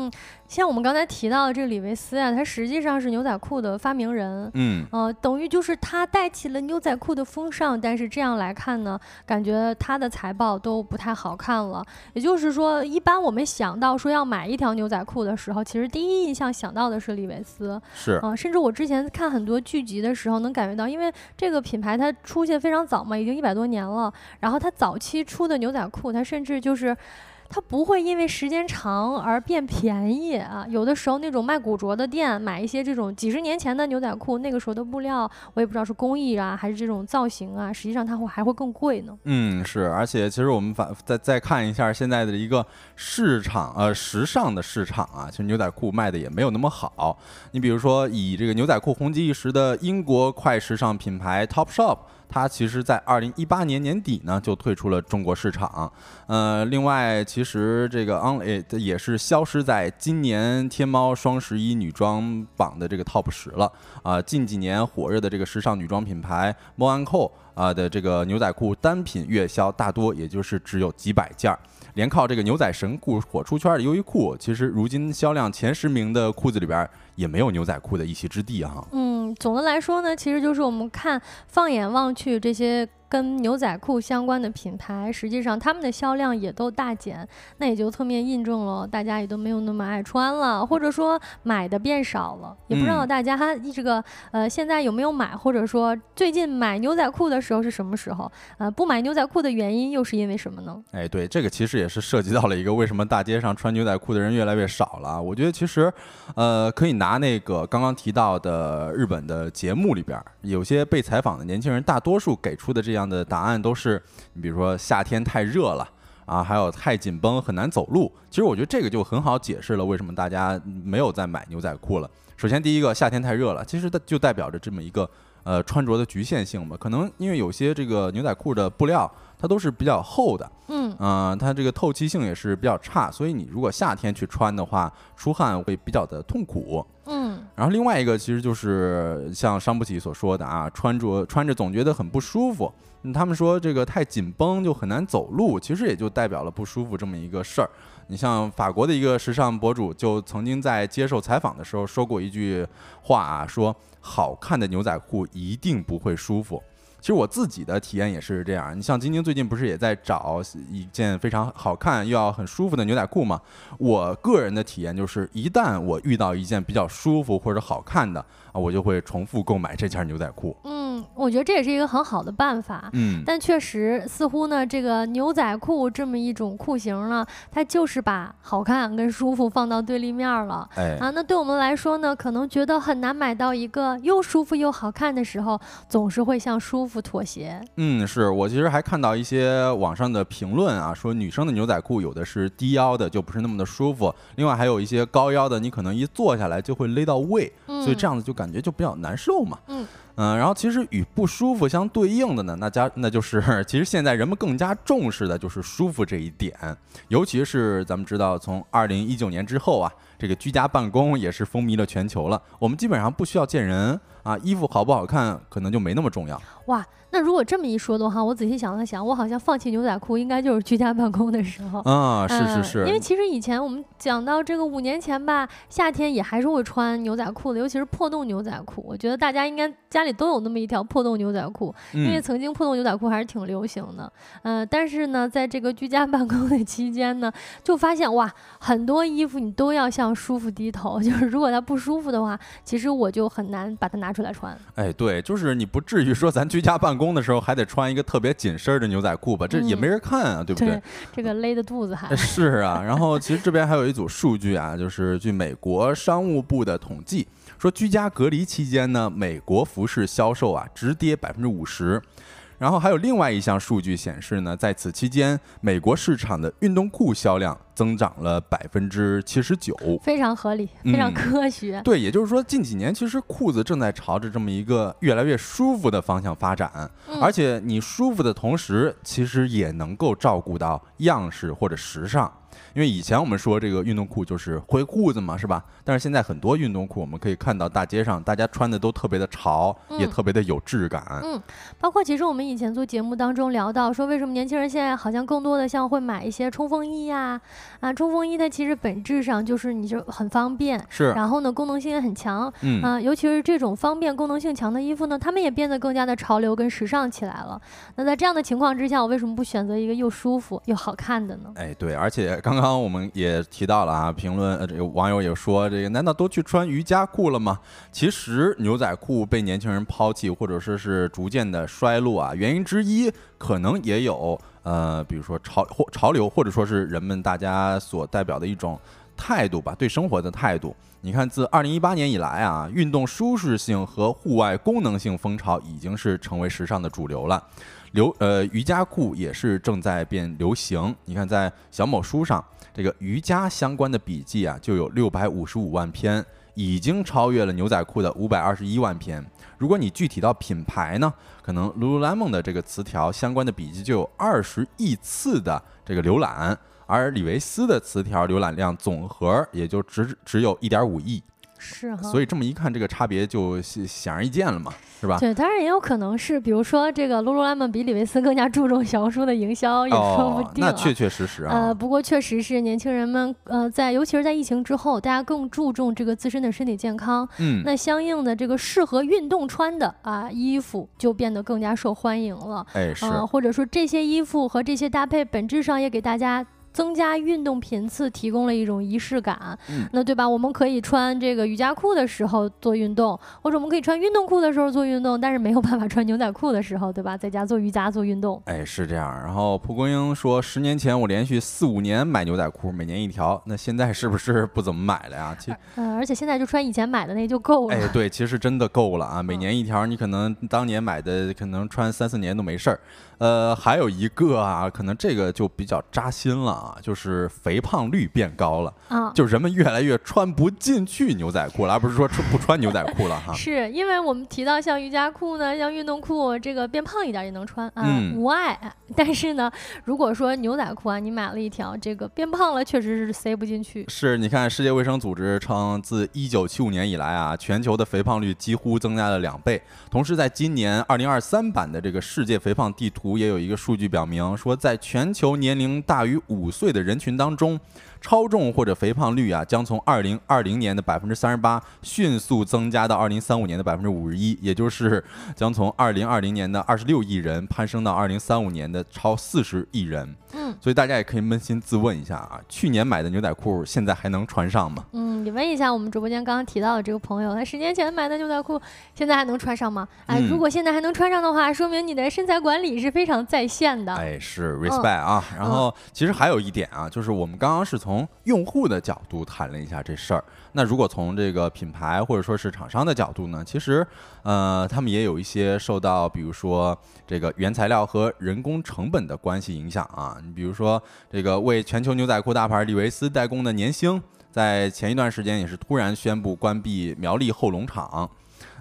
嗯。像我们刚才提到的这个李维斯啊，他实际上是牛仔裤的发明人，嗯，呃，等于就是他带起了牛仔裤的风尚。但是这样来看呢，感觉他的财报都不太好看了。也就是说，一般我们想到说要买一条牛仔裤的时候，其实第一印象想到的是李维斯，是啊，甚至我之前看很多剧集的时候，能感觉到，因为这个品牌它出现非常早嘛，已经一百多年了。然后它早期出的牛仔裤，它甚至就是。它不会因为时间长而变便宜啊！有的时候那种卖古着的店买一些这种几十年前的牛仔裤，那个时候的布料我也不知道是工艺啊还是这种造型啊，实际上它会还会更贵呢。嗯，是，而且其实我们反再再看一下现在的一个市场，呃，时尚的市场啊，其实牛仔裤卖的也没有那么好。你比如说以这个牛仔裤红极一时的英国快时尚品牌 Topshop。它其实，在二零一八年年底呢，就退出了中国市场。呃，另外，其实这个 Only 也是消失在今年天猫双十一女装榜的这个 Top 十了。啊，近几年火热的这个时尚女装品牌 Monaco 啊的这个牛仔裤单品月销大多也就是只有几百件儿。连靠这个牛仔神裤火出圈的优衣库，其实如今销量前十名的裤子里边也没有牛仔裤的一席之地啊。嗯，总的来说呢，其实就是我们看放眼望去这些。跟牛仔裤相关的品牌，实际上他们的销量也都大减，那也就侧面印证了大家也都没有那么爱穿了，或者说买的变少了。也不知道大家这个呃现在有没有买，或者说最近买牛仔裤的时候是什么时候？呃，不买牛仔裤的原因又是因为什么呢？哎，对，这个其实也是涉及到了一个为什么大街上穿牛仔裤的人越来越少了。我觉得其实，呃，可以拿那个刚刚提到的日本的节目里边，有些被采访的年轻人，大多数给出的这样。的答案都是，你比如说夏天太热了啊，还有太紧绷很难走路。其实我觉得这个就很好解释了为什么大家没有再买牛仔裤了。首先第一个，夏天太热了，其实它就代表着这么一个呃穿着的局限性嘛。可能因为有些这个牛仔裤的布料。它都是比较厚的，嗯，啊，它这个透气性也是比较差，所以你如果夏天去穿的话，出汗会比较的痛苦，嗯。然后另外一个其实就是像伤不起所说的啊，穿着穿着总觉得很不舒服。他们说这个太紧绷就很难走路，其实也就代表了不舒服这么一个事儿。你像法国的一个时尚博主就曾经在接受采访的时候说过一句话啊，说好看的牛仔裤一定不会舒服。其实我自己的体验也是这样。你像晶晶最近不是也在找一件非常好看又要很舒服的牛仔裤嘛？我个人的体验就是，一旦我遇到一件比较舒服或者好看的啊，我就会重复购买这件牛仔裤。嗯，我觉得这也是一个很好的办法。嗯，但确实似乎呢，这个牛仔裤这么一种裤型呢，它就是把好看跟舒服放到对立面了。哎，啊，那对我们来说呢，可能觉得很难买到一个又舒服又好看的时候，总是会向舒服。妥协，嗯，是我其实还看到一些网上的评论啊，说女生的牛仔裤有的是低腰的，就不是那么的舒服；另外还有一些高腰的，你可能一坐下来就会勒到胃，所以这样子就感觉就比较难受嘛。嗯嗯，然后其实与不舒服相对应的呢，那家 那就是 其实现在人们更加重视的就是舒服这一点，尤其是咱们知道从二零一九年之后啊，这个居家办公也是风靡了全球了，我们基本上不需要见人。啊，衣服好不好看，可能就没那么重要。哇，那如果这么一说的话，我仔细想了想，我好像放弃牛仔裤，应该就是居家办公的时候。啊，是是是。因为其实以前我们讲到这个五年前吧，夏天也还是会穿牛仔裤的，尤其是破洞牛仔裤。我觉得大家应该家里都有那么一条破洞牛仔裤，因为曾经破洞牛仔裤还是挺流行的。嗯，但是呢，在这个居家办公的期间呢，就发现哇，很多衣服你都要向舒服低头。就是如果它不舒服的话，其实我就很难把它拿。出来穿，哎，对，就是你不至于说咱居家办公的时候还得穿一个特别紧身的牛仔裤吧？这也没人看啊，对不对？这个勒的肚子还是啊。然后其实这边还有一组数据啊，就是据美国商务部的统计说，居家隔离期间呢，美国服饰销售啊直跌百分之五十。然后还有另外一项数据显示呢，在此期间，美国市场的运动裤销量增长了百分之七十九，非常合理，非常科学。对，也就是说，近几年其实裤子正在朝着这么一个越来越舒服的方向发展，而且你舒服的同时，其实也能够照顾到样式或者时尚。因为以前我们说这个运动裤就是灰裤子嘛，是吧？但是现在很多运动裤，我们可以看到大街上大家穿的都特别的潮，也特别的有质感。嗯，包括其实我们以前做节目当中聊到，说为什么年轻人现在好像更多的像会买一些冲锋衣呀？啊，冲锋衣它其实本质上就是你就很方便，是。然后呢，功能性也很强。嗯啊，尤其是这种方便、功能性强的衣服呢，它们也变得更加的潮流跟时尚起来了。那在这样的情况之下，我为什么不选择一个又舒服又好看的呢？哎，对，而且刚刚。刚刚我们也提到了啊，评论呃，这个网友也说，这个难道都去穿瑜伽裤了吗？其实牛仔裤被年轻人抛弃，或者说是逐渐的衰落啊，原因之一可能也有呃，比如说潮或潮流，或者说是人们大家所代表的一种态度吧，对生活的态度。你看，自二零一八年以来啊，运动舒适性和户外功能性风潮已经是成为时尚的主流了。流呃瑜伽裤也是正在变流行。你看，在小某书上，这个瑜伽相关的笔记啊，就有六百五十五万篇，已经超越了牛仔裤的五百二十一万篇。如果你具体到品牌呢，可能 Lululemon 的这个词条相关的笔记就有二十亿次的这个浏览，而李维斯的词条浏览量总和也就只只有一点五亿。是哈，所以这么一看，这个差别就显而易见了嘛，是吧？对，当然也有可能是，比如说这个 Lululemon 比李维斯更加注重小红书的营销，也说不定。那确确实实啊。呃，不过确实是年轻人们，呃，在尤其是在疫情之后，大家更注重这个自身的身体健康。嗯。那相应的这个适合运动穿的啊衣服就变得更加受欢迎了。哎，是。或者说这些衣服和这些搭配，本质上也给大家。增加运动频次，提供了一种仪式感，那对吧？我们可以穿这个瑜伽裤的时候做运动，或者我们可以穿运动裤的时候做运动，但是没有办法穿牛仔裤的时候，对吧？在家做瑜伽做运动。哎，是这样。然后蒲公英说，十年前我连续四五年买牛仔裤，每年一条，那现在是不是不怎么买了呀？其实，嗯，而且现在就穿以前买的那就够了。哎，对，其实真的够了啊！每年一条，你可能当年买的可能穿三四年都没事儿。呃，还有一个啊，可能这个就比较扎心了啊，就是肥胖率变高了啊，就人们越来越穿不进去牛仔裤了，而不是说穿不穿牛仔裤了哈。是因为我们提到像瑜伽裤呢，像运动裤，这个变胖一点也能穿啊，无碍。但是呢，如果说牛仔裤啊，你买了一条，这个变胖了，确实是塞不进去。是，你看世界卫生组织称，自一九七五年以来啊，全球的肥胖率几乎增加了两倍。同时，在今年二零二三版的这个世界肥胖地图也有一个数据表明，说在全球年龄大于五岁的人群当中。超重或者肥胖率啊，将从二零二零年的百分之三十八迅速增加到二零三五年的百分之五十一，也就是将从二零二零年的二十六亿人攀升到二零三五年的超四十亿人。嗯，所以大家也可以扪心自问一下啊，去年买的牛仔裤现在还能穿上吗？嗯，你问一下我们直播间刚刚提到的这个朋友，他十年前买的牛仔裤现在还能穿上吗？哎，如果现在还能穿上的话，说明你的身材管理是非常在线的。哎，是 respect 啊。然后其实还有一点啊，就是我们刚刚是从用户的角度谈了一下这事儿。那如果从这个品牌或者说是厂商的角度呢，其实呃，他们也有一些受到，比如说这个原材料和人工成本的关系影响啊。你比如说这个为全球牛仔裤大牌李维斯代工的年兴，在前一段时间也是突然宣布关闭苗栗后龙厂。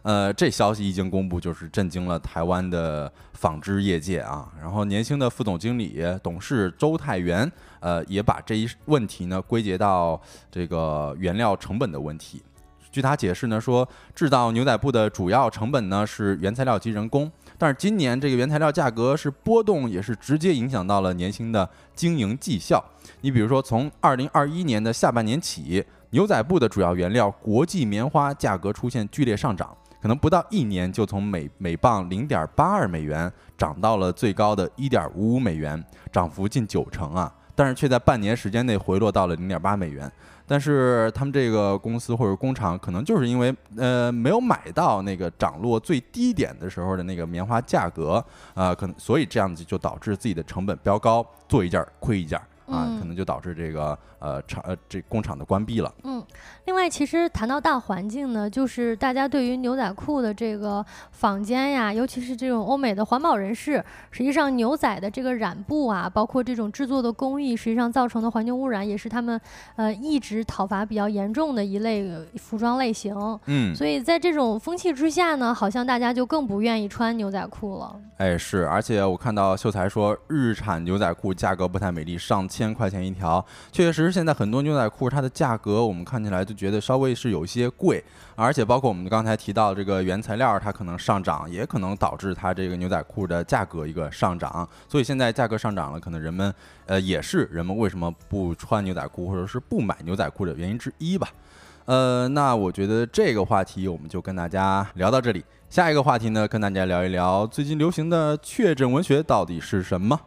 呃，这消息一经公布，就是震惊了台湾的纺织业界啊。然后年轻的副总经理、董事周泰元，呃，也把这一问题呢归结到这个原料成本的问题。据他解释呢，说制造牛仔布的主要成本呢是原材料及人工，但是今年这个原材料价格是波动，也是直接影响到了年轻的经营绩效。你比如说，从二零二一年的下半年起，牛仔布的主要原料国际棉花价格出现剧烈上涨。可能不到一年就从每每磅零点八二美元涨到了最高的一点五五美元，涨幅近九成啊！但是却在半年时间内回落到了零点八美元。但是他们这个公司或者工厂可能就是因为呃没有买到那个涨落最低点的时候的那个棉花价格啊，可能所以这样子就导致自己的成本飙高，做一件亏一件。啊，可能就导致这个呃厂呃这工厂的关闭了。嗯，另外，其实谈到大环境呢，就是大家对于牛仔裤的这个坊间呀，尤其是这种欧美的环保人士，实际上牛仔的这个染布啊，包括这种制作的工艺，实际上造成的环境污染，也是他们呃一直讨伐比较严重的一类服装类型。嗯，所以在这种风气之下呢，好像大家就更不愿意穿牛仔裤了。哎，是，而且我看到秀才说，日产牛仔裤价格不太美丽，上千。千块钱一条，确实实，现在很多牛仔裤它的价格，我们看起来就觉得稍微是有些贵，而且包括我们刚才提到这个原材料，它可能上涨，也可能导致它这个牛仔裤的价格一个上涨。所以现在价格上涨了，可能人们呃也是人们为什么不穿牛仔裤或者是不买牛仔裤的原因之一吧。呃，那我觉得这个话题我们就跟大家聊到这里，下一个话题呢，跟大家聊一聊最近流行的确诊文学到底是什么。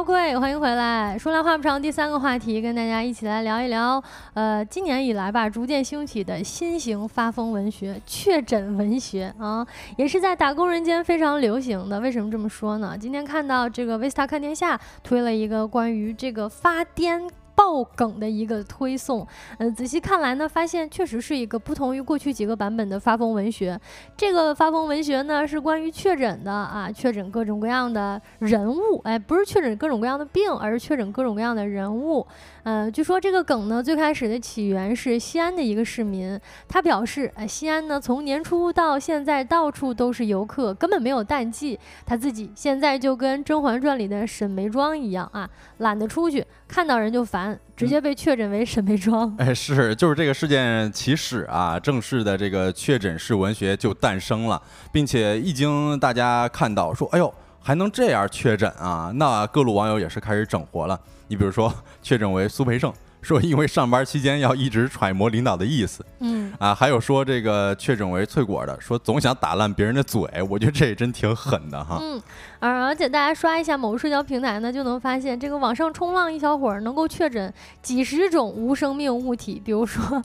高贵，欢迎回来。说来话不长，第三个话题，跟大家一起来聊一聊，呃，今年以来吧，逐渐兴起的新型发疯文学——确诊文学啊，也是在打工人间非常流行的。为什么这么说呢？今天看到这个维斯塔看天下推了一个关于这个发癫。爆梗的一个推送，呃，仔细看来呢，发现确实是一个不同于过去几个版本的发疯文学。这个发疯文学呢，是关于确诊的啊，确诊各种各样的人物，哎，不是确诊各种各样的病，而是确诊各种各样的人物。呃，据说这个梗呢，最开始的起源是西安的一个市民，他表示，呃，西安呢从年初到现在到处都是游客，根本没有淡季，他自己现在就跟《甄嬛传》里的沈眉庄一样啊，懒得出去，看到人就烦，直接被确诊为沈眉庄。哎，是，就是这个事件起始啊，正式的这个确诊式文学就诞生了，并且一经大家看到说，哎呦。还能这样确诊啊？那各路网友也是开始整活了。你比如说，确诊为苏培盛，说因为上班期间要一直揣摩领导的意思。嗯。啊，还有说这个确诊为翠果的，说总想打烂别人的嘴，我觉得这也真挺狠的哈。嗯，而而且大家刷一下某社交平台呢，就能发现这个网上冲浪一小会儿能够确诊几十种无生命物体，比如说，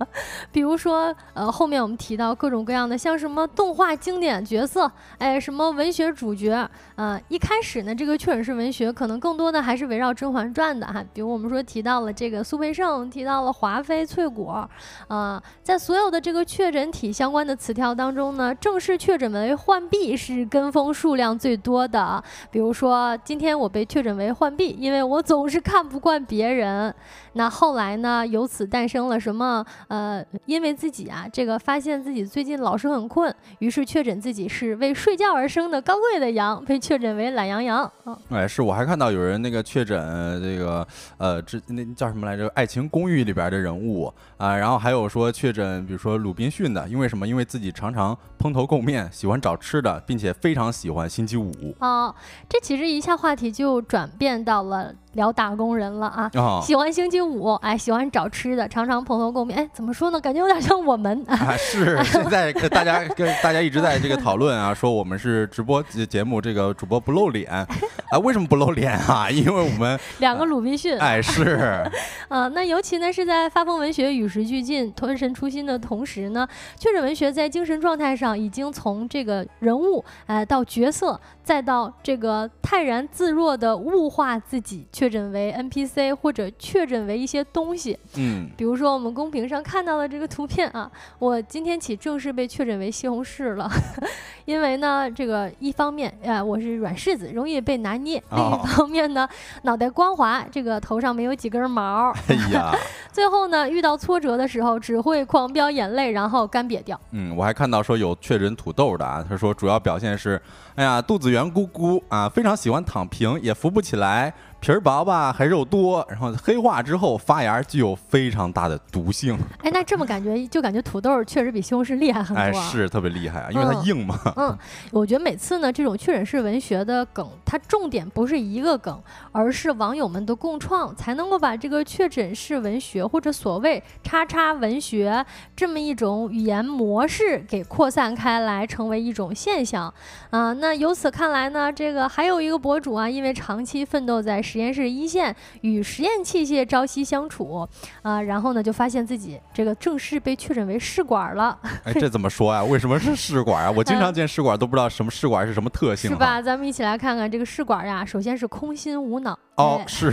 比如说，呃，后面我们提到各种各样的，像什么动画经典角色，哎，什么文学主角，啊，一开始呢，这个确诊是文学，可能更多的还是围绕《甄嬛传》的哈，比如我们说提到了这个苏培盛，提到了华妃、翠果，啊，在所有的这个确诊体相关的词条当中呢，正式确诊为浣碧是跟风数量最多的，比如说今天我被确诊为浣碧，因为我总是看不惯别人。那后来呢？由此诞生了什么？呃，因为自己啊，这个发现自己最近老是很困，于是确诊自己是为睡觉而生的高贵的羊，被确诊为懒羊羊。哎，是我还看到有人那个确诊这个呃，这那叫什么来着？《爱情公寓》里边的人物啊，然后还有说确诊，比如说鲁滨逊的，因为什么？因为自己常常蓬头垢面，喜欢找吃的，并且非常喜欢星期五。哦，这其实一下话题就转变到了。聊打工人了啊，喜欢星期五，哎，喜欢找吃的，常常蓬头垢面，哎，怎么说呢？感觉有点像我们 啊。是现在大家跟大家一直在这个讨论啊，说我们是直播节目，这个主播不露脸啊？为什么不露脸啊？因为我们两个鲁滨逊，哎，是，啊，那尤其呢是在发疯文学与时俱进、吞神出新的同时呢，确诊文学在精神状态上已经从这个人物哎到角色，再到这个泰然自若的物化自己，确诊为 NPC 或者确诊为一些东西，嗯，比如说我们公屏上看到的这个图片啊，我今天起正式被确诊为西红柿了，因为呢，这个一方面，呃，我是软柿子，容易被拿捏；另一方面呢，脑袋光滑，这个头上没有几根毛。哎呀，最后呢，遇到挫折的时候只会狂飙眼泪，然后干瘪掉。嗯，我还看到说有确诊土豆的啊，他说主要表现是，哎呀，肚子圆咕咕啊，非常喜欢躺平，也扶不起来。皮儿薄吧，还肉多，然后黑化之后发芽，具有非常大的毒性。哎，那这么感觉，就感觉土豆确实比西红柿厉害很多。哎，是特别厉害啊，因为它硬嘛。嗯，我觉得每次呢，这种确诊式文学的梗，它重点不是一个梗，而是网友们的共创，才能够把这个确诊式文学或者所谓叉叉文学这么一种语言模式给扩散开来，成为一种现象。啊，那由此看来呢，这个还有一个博主啊，因为长期奋斗在。实验室一线与实验器械朝夕相处啊，然后呢，就发现自己这个正式被确诊为试管了。哎，这怎么说呀？为什么是试管啊？我经常见试管，都不知道什么试管是什么特性，是吧？咱们一起来看看这个试管呀。首先是空心无脑。哦，是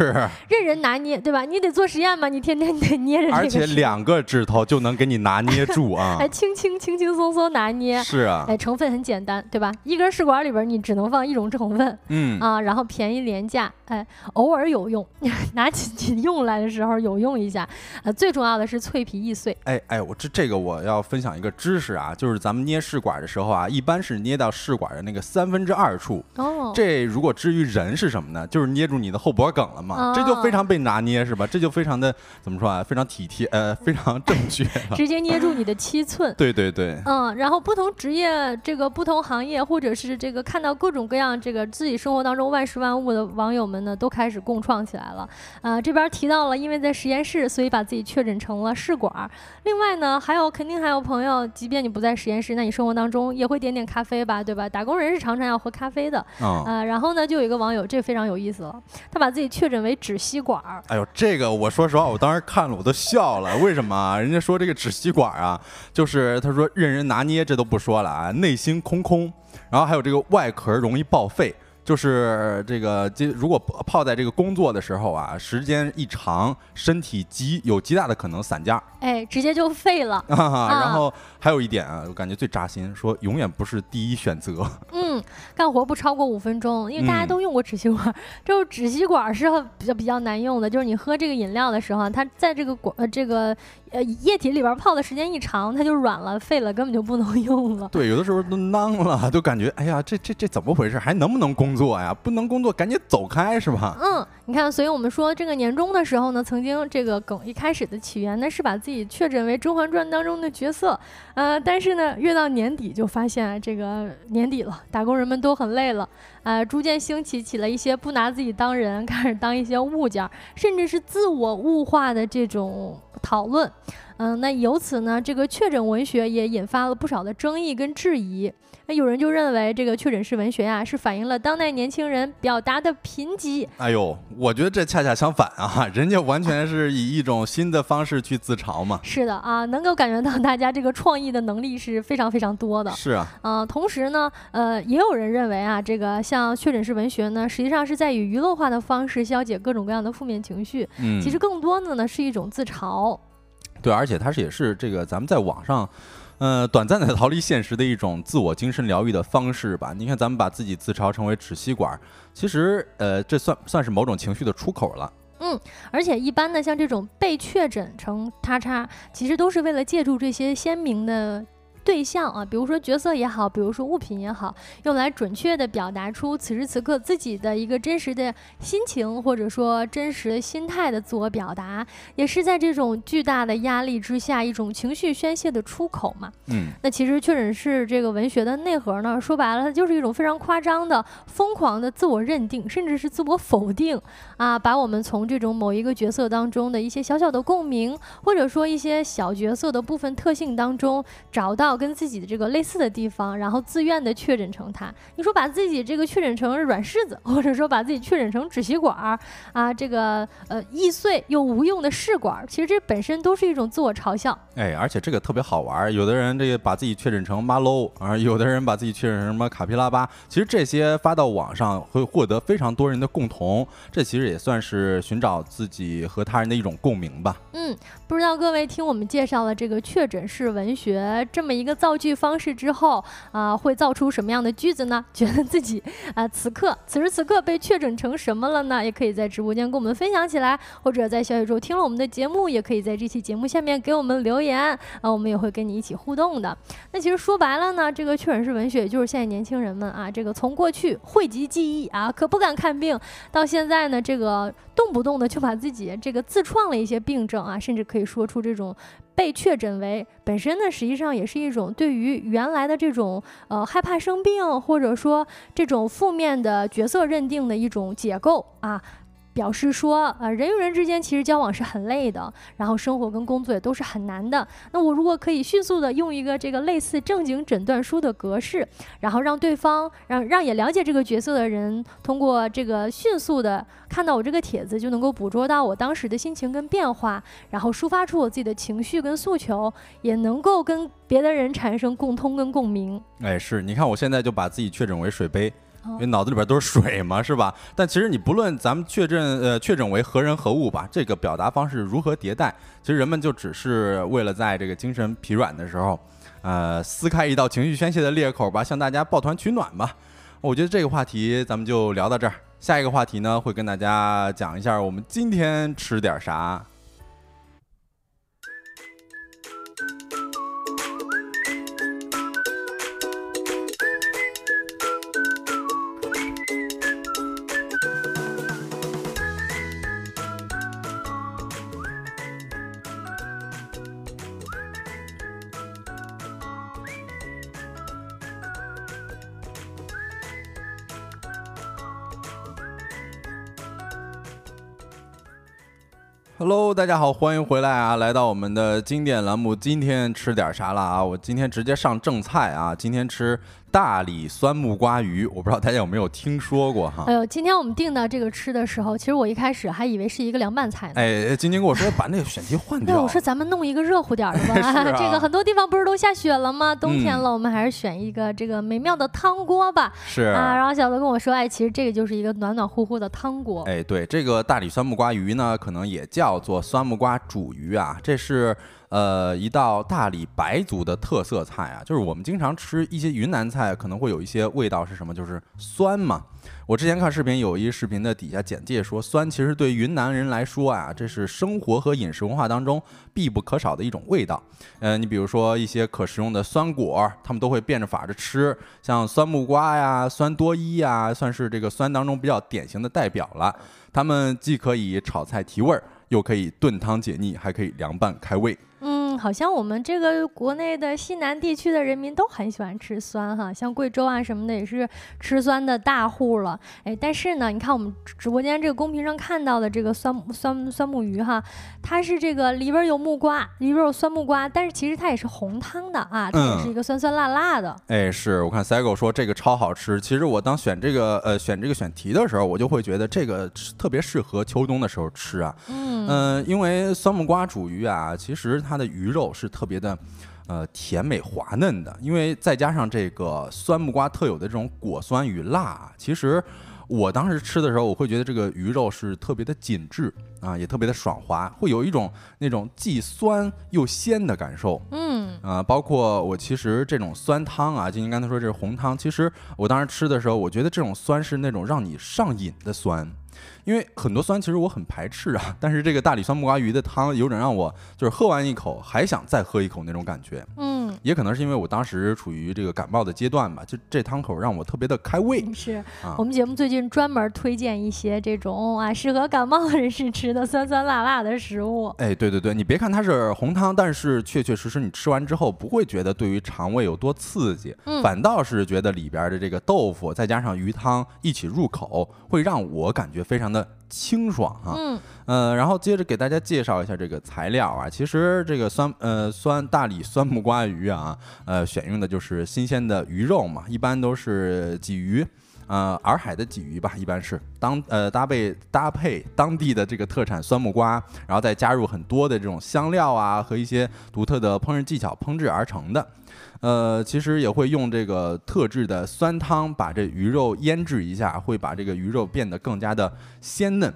任人拿捏，对吧？你得做实验嘛，你天天得捏着这个，而且两个指头就能给你拿捏住啊，还 轻轻轻轻松松拿捏。是啊，哎，成分很简单，对吧？一根试管里边你只能放一种成分，嗯啊，然后便宜廉价，哎，偶尔有用，拿起你用来的时候有用一下。呃，最重要的是脆皮易碎。哎哎，我这这个我要分享一个知识啊，就是咱们捏试管的时候啊，一般是捏到试管的那个三分之二处。哦，这如果至于人是什么呢？就是捏住你的后脖梗了嘛。这就非常被拿捏是吧？这就非常的怎么说啊？非常体贴，呃，非常正确。直接捏住你的七寸。对对对。嗯，然后不同职业、这个不同行业，或者是这个看到各种各样这个自己生活当中万事万物的网友们呢，都开始共创起来了。啊，这边提到了，因为在实验室，所以把自己确诊成了试管。另外呢，还有肯定还有朋友，即便你不在实验室，那你生活当中也会点点咖啡吧，对吧？打工人是常常要喝咖啡的。啊，然后呢，就有一个网友，这非常有意思了，他把自己确诊为。纸吸管，哎呦，这个我说实话，我当时看了我都笑了。为什么？人家说这个纸吸管啊，就是他说任人拿捏，这都不说了啊，内心空空，然后还有这个外壳容易报废。就是这个，这如果泡在这个工作的时候啊，时间一长，身体极有极大的可能散架，哎，直接就废了。然后还有一点啊，我感觉最扎心，说永远不是第一选择。嗯，干活不超过五分钟，因为大家都用过纸吸管，就是纸吸管是比较比较难用的，就是你喝这个饮料的时候，它在这个管呃这个。呃，液体里边泡的时间一长，它就软了、废了，根本就不能 用了。对，有的时候都囊了，都感觉哎呀，这这这怎么回事？还能不能工作呀？不能工作，赶紧走开，是吧？嗯，你看，所以我们说这个年终的时候呢，曾经这个梗一开始的起源呢，是把自己确诊为《甄嬛传》当中的角色，呃，但是呢，越到年底就发现这个年底了，打工人们都很累了，呃，逐渐兴起起了一些不拿自己当人，开始当一些物件，甚至是自我物化的这种。讨论，嗯，那由此呢，这个确诊文学也引发了不少的争议跟质疑。那有人就认为这个确诊式文学呀，是反映了当代年轻人表达的贫瘠。哎呦，我觉得这恰恰相反啊，人家完全 是以一种新的方式去自嘲嘛。是的啊，能够感觉到大家这个创意的能力是非常非常多的。是啊，啊，同时呢，呃，也有人认为啊，这个像确诊式文学呢，实际上是在以娱乐化的方式消解各种各样的负面情绪。嗯，其实更多的呢是一种自嘲。对，而且它是也是这个咱们在网上。呃，短暂的逃离现实的一种自我精神疗愈的方式吧。你看，咱们把自己自嘲成为纸吸管，其实，呃，这算算是某种情绪的出口了。嗯，而且一般呢，像这种被确诊成叉叉，其实都是为了借助这些鲜明的。对象啊，比如说角色也好，比如说物品也好，用来准确的表达出此时此刻自己的一个真实的心情，或者说真实的心态的自我表达，也是在这种巨大的压力之下一种情绪宣泄的出口嘛。嗯，那其实确诊是这个文学的内核呢，说白了，它就是一种非常夸张的、疯狂的自我认定，甚至是自我否定啊，把我们从这种某一个角色当中的一些小小的共鸣，或者说一些小角色的部分特性当中找到。跟自己的这个类似的地方，然后自愿的确诊成他。你说把自己这个确诊成软柿子，或者说把自己确诊成纸吸管儿啊，这个呃易碎又无用的试管，其实这本身都是一种自我嘲笑。哎，而且这个特别好玩，有的人这个把自己确诊成马喽，啊，有的人把自己确诊成什么卡皮拉巴。其实这些发到网上会获得非常多人的共同，这其实也算是寻找自己和他人的一种共鸣吧。嗯，不知道各位听我们介绍了这个确诊式文学这么一个造句方式之后啊，会造出什么样的句子呢？觉得自己啊，此刻此时此刻被确诊成什么了呢？也可以在直播间跟我们分享起来，或者在小宇宙听了我们的节目，也可以在这期节目下面给我们留言啊，我们也会跟你一起互动的。那其实说白了呢，这个确诊式文学就是现在年轻人们啊，这个从过去讳疾忌医啊，可不敢看病，到现在呢，这个动不动的就把自己这个自创了一些病症啊，甚至可以说出这种。被确诊为本身呢，实际上也是一种对于原来的这种呃害怕生病，或者说这种负面的角色认定的一种解构啊。表示说，呃，人与人之间其实交往是很累的，然后生活跟工作也都是很难的。那我如果可以迅速的用一个这个类似正经诊断书的格式，然后让对方让让也了解这个角色的人，通过这个迅速的看到我这个帖子，就能够捕捉到我当时的心情跟变化，然后抒发出我自己的情绪跟诉求，也能够跟别的人产生共通跟共鸣。哎，是你看我现在就把自己确诊为水杯。因为脑子里边都是水嘛，是吧？但其实你不论咱们确诊呃确诊为何人何物吧，这个表达方式如何迭代，其实人们就只是为了在这个精神疲软的时候，呃，撕开一道情绪宣泄的裂口吧，向大家抱团取暖吧。我觉得这个话题咱们就聊到这儿，下一个话题呢会跟大家讲一下我们今天吃点啥。Hello，大家好，欢迎回来啊！来到我们的经典栏目，今天吃点啥了啊？我今天直接上正菜啊！今天吃。大理酸木瓜鱼，我不知道大家有没有听说过哈？哎呦，今天我们订到这个吃的时候，其实我一开始还以为是一个凉拌菜呢。哎，晶晶跟我说把那个选题换掉。对，我说咱们弄一个热乎点的吧。这个很多地方不是都下雪了吗？冬天了，我们还是选一个这个美妙的汤锅吧。是啊，然后小泽跟我说，哎，其实这个就是一个暖暖乎乎的汤锅。哎，对，这个大理酸木瓜鱼呢，可能也叫做酸木瓜煮鱼啊，这是。呃，一道大理白族的特色菜啊，就是我们经常吃一些云南菜，可能会有一些味道是什么？就是酸嘛。我之前看视频，有一视频的底下简介说，酸其实对云南人来说啊，这是生活和饮食文化当中必不可少的一种味道。呃，你比如说一些可食用的酸果，他们都会变着法着吃，像酸木瓜呀、酸多衣呀，算是这个酸当中比较典型的代表了。他们既可以炒菜提味儿，又可以炖汤解腻，还可以凉拌开胃。好像我们这个国内的西南地区的人民都很喜欢吃酸哈，像贵州啊什么的也是吃酸的大户了。哎，但是呢，你看我们直播间这个公屏上看到的这个酸酸酸木鱼哈，它是这个里边有木瓜，里边有酸木瓜，但是其实它也是红汤的啊，它也是一个酸酸辣辣的。哎，是我看 Sego 说这个超好吃。其实我当选这个呃选这个选题的时候，我就会觉得这个特别适合秋冬的时候吃啊。嗯，因为酸木瓜煮鱼啊，其实它的鱼肉是特别的，呃，甜美滑嫩的。因为再加上这个酸木瓜特有的这种果酸与辣，其实我当时吃的时候，我会觉得这个鱼肉是特别的紧致啊，也特别的爽滑，会有一种那种既酸又鲜的感受。嗯，啊，包括我其实这种酸汤啊，就您刚才说这是红汤，其实我当时吃的时候，我觉得这种酸是那种让你上瘾的酸。因为很多酸其实我很排斥啊，但是这个大理酸木瓜鱼的汤有种让我就是喝完一口还想再喝一口那种感觉。嗯，也可能是因为我当时处于这个感冒的阶段吧，就这汤口让我特别的开胃。是我们节目最近专门推荐一些这种啊适合感冒人士吃的酸酸辣辣的食物。哎，对对对，你别看它是红汤，但是确确实实你吃完之后不会觉得对于肠胃有多刺激，反倒是觉得里边的这个豆腐再加上鱼汤一起入口，会让我感觉非常。的清爽哈，嗯，呃，然后接着给大家介绍一下这个材料啊，其实这个酸呃酸大理酸木瓜鱼啊，呃，选用的就是新鲜的鱼肉嘛，一般都是鲫鱼，呃，洱海的鲫鱼吧，一般是当呃搭配搭配当地的这个特产酸木瓜，然后再加入很多的这种香料啊和一些独特的烹饪技巧烹制而成的。呃，其实也会用这个特制的酸汤把这鱼肉腌制一下，会把这个鱼肉变得更加的鲜嫩。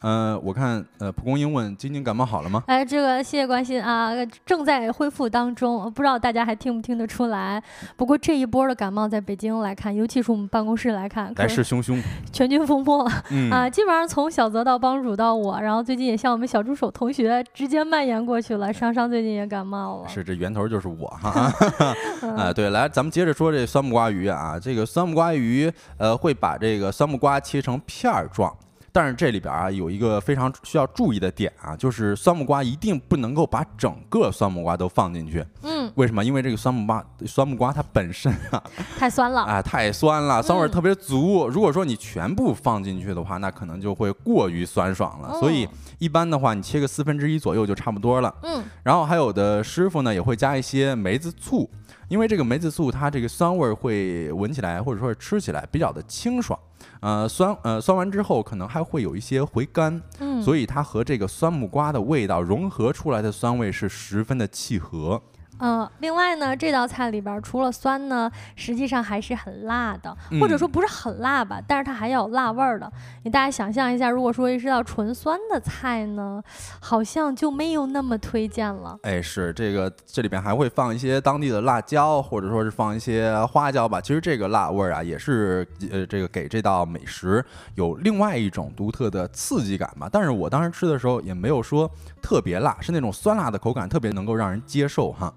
呃，我看呃，蒲公英问晶晶感冒好了吗？哎，这个谢谢关心啊，正在恢复当中，不知道大家还听不听得出来。不过这一波的感冒在北京来看，尤其是我们办公室来看，来势汹汹，全军覆没啊！基本上从小泽到帮主到我，然后最近也向我们小助手同学直接蔓延过去了。商商最近也感冒了，是这源头就是我哈。啊，对，来咱们接着说这酸木瓜鱼啊，这个酸木瓜鱼呃会把这个酸木瓜切成片儿状。但是这里边啊有一个非常需要注意的点啊，就是酸木瓜一定不能够把整个酸木瓜都放进去。嗯，为什么？因为这个酸木瓜酸木瓜它本身啊 太酸了，啊太酸了，酸味特别足。如果说你全部放进去的话，那可能就会过于酸爽了。所以一般的话，你切个四分之一左右就差不多了。嗯，然后还有的师傅呢也会加一些梅子醋，因为这个梅子醋它这个酸味会闻起来或者说是吃起来比较的清爽。呃，酸呃酸完之后可能还会有一些回甘，嗯，所以它和这个酸木瓜的味道融合出来的酸味是十分的契合。嗯，另外呢，这道菜里边除了酸呢，实际上还是很辣的，或者说不是很辣吧，但是它还有辣味儿的。你大家想象一下，如果说是道纯酸的菜呢，好像就没有那么推荐了。哎，是这个，这里边还会放一些当地的辣椒，或者说是放一些花椒吧。其实这个辣味儿啊，也是呃，这个给这道美食有另外一种独特的刺激感吧。但是我当时吃的时候也没有说特别辣，是那种酸辣的口感，特别能够让人接受哈。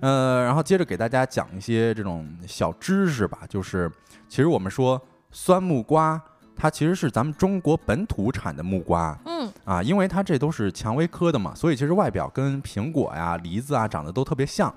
呃，然后接着给大家讲一些这种小知识吧，就是其实我们说酸木瓜，它其实是咱们中国本土产的木瓜，嗯，啊，因为它这都是蔷薇科的嘛，所以其实外表跟苹果呀、梨子啊长得都特别像，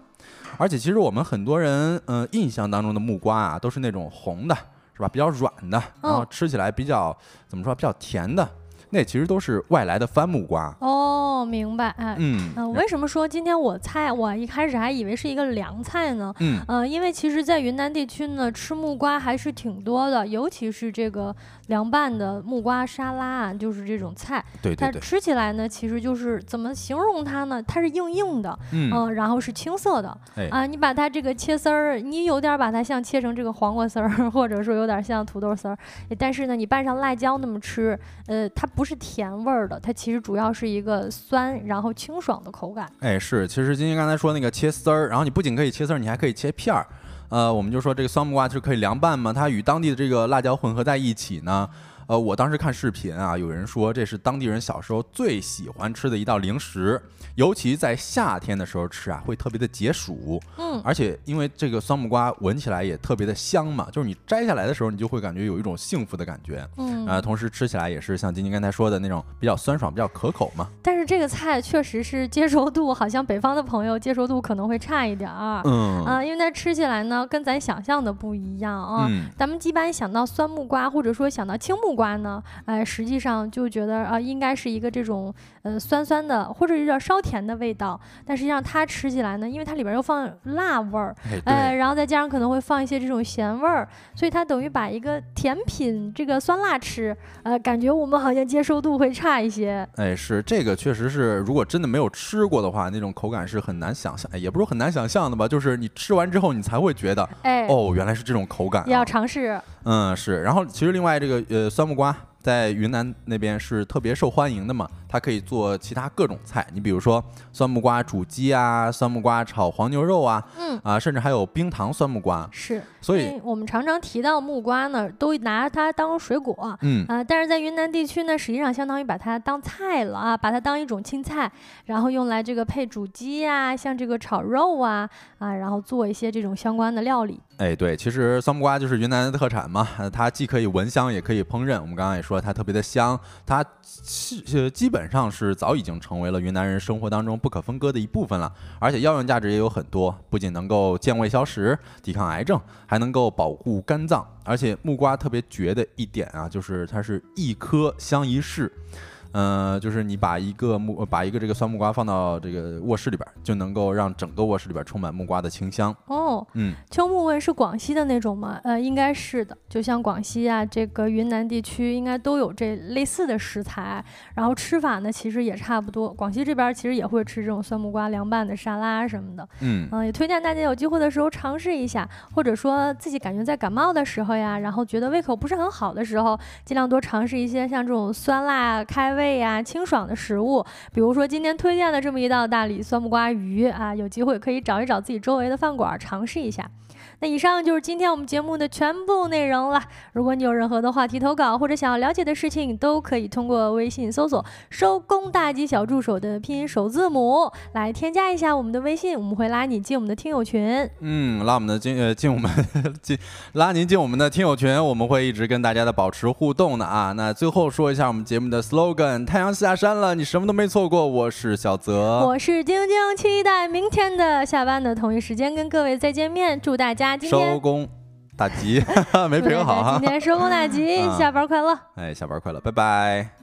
而且其实我们很多人嗯印象当中的木瓜啊，都是那种红的，是吧？比较软的，然后吃起来比较怎么说？比较甜的。那其实都是外来的番木瓜哦，明白哎，嗯嗯，为什么说今天我菜我一开始还以为是一个凉菜呢？嗯呃，因为其实，在云南地区呢，吃木瓜还是挺多的，尤其是这个凉拌的木瓜沙拉，就是这种菜。对对对。它吃起来呢，其实就是怎么形容它呢？它是硬硬的，嗯，然后是青色的。啊，你把它这个切丝儿，你有点把它像切成这个黄瓜丝儿，或者说有点像土豆丝儿，但是呢，你拌上辣椒那么吃，呃，它不。不是甜味儿的，它其实主要是一个酸，然后清爽的口感。哎，是，其实晶晶刚才说那个切丝儿，然后你不仅可以切丝儿，你还可以切片儿。呃，我们就说这个酸木瓜是可以凉拌嘛，它与当地的这个辣椒混合在一起呢。呃，我当时看视频啊，有人说这是当地人小时候最喜欢吃的一道零食，尤其在夏天的时候吃啊，会特别的解暑。嗯，而且因为这个酸木瓜闻起来也特别的香嘛，就是你摘下来的时候，你就会感觉有一种幸福的感觉。嗯，呃，同时吃起来也是像晶晶刚才说的那种比较酸爽、比较可口嘛。但是这个菜确实是接受度，好像北方的朋友接受度可能会差一点儿。嗯啊，因为它吃起来呢，跟咱想象的不一样啊。咱们一般想到酸木瓜，或者说想到青木观呢，哎，实际上就觉得啊，应该是一个这种呃酸酸的，或者有点稍甜的味道。但实际上它吃起来呢，因为它里边又放辣味儿，哎，然后再加上可能会放一些这种咸味儿，所以它等于把一个甜品这个酸辣吃，呃，感觉我们好像接受度会差一些。哎，是这个确实是，如果真的没有吃过的话，那种口感是很难想象，哎也不是很难想象的吧？就是你吃完之后，你才会觉得，哎，哦，原来是这种口感。要尝试。嗯，是。然后其实另外这个呃酸木瓜。在云南那边是特别受欢迎的嘛，它可以做其他各种菜，你比如说酸木瓜煮鸡啊，酸木瓜炒黄牛肉啊，嗯啊，甚至还有冰糖酸木瓜。是，所以我们常常提到木瓜呢，都拿它当水果，嗯啊，但是在云南地区呢，实际上相当于把它当菜了啊，把它当一种青菜，然后用来这个配煮鸡呀，像这个炒肉啊啊，然后做一些这种相关的料理。哎，对，其实酸木瓜就是云南的特产嘛，它既可以闻香，也可以烹饪。我们刚刚也说它特别的香，它基基本上是早已经成为了云南人生活当中不可分割的一部分了。而且药用价值也有很多，不仅能够健胃消食、抵抗癌症，还能够保护肝脏。而且木瓜特别绝的一点啊，就是它是一颗香一世。嗯，就是你把一个木，把一个这个酸木瓜放到这个卧室里边，就能够让整个卧室里边充满木瓜的清香。哦，嗯，秋木问是广西的那种吗？呃，应该是的。就像广西啊，这个云南地区应该都有这类似的食材，然后吃法呢其实也差不多。广西这边其实也会吃这种酸木瓜凉拌的沙拉什么的。嗯，嗯，也推荐大家有机会的时候尝试一下，或者说自己感觉在感冒的时候呀，然后觉得胃口不是很好的时候，尽量多尝试一些像这种酸辣开胃。味呀，清爽的食物，比如说今天推荐的这么一道大理酸木瓜鱼啊，有机会可以找一找自己周围的饭馆尝试一下。那以上就是今天我们节目的全部内容了。如果你有任何的话题投稿或者想要了解的事情，都可以通过微信搜索“收工大吉小助手”的拼音首字母来添加一下我们的微信，我们会拉你进我们的听友群。嗯，拉我们的进呃进我们进拉您进我们的听友群，我们会一直跟大家的保持互动的啊。那最后说一下我们节目的 slogan：太阳下山了，你什么都没错过。我是小泽，我是晶晶，期待明天的下班的同一时间跟各位再见面。祝大家。收工大吉，没评好哈。今天收工大吉，下班快乐。哎，下班快乐，拜拜。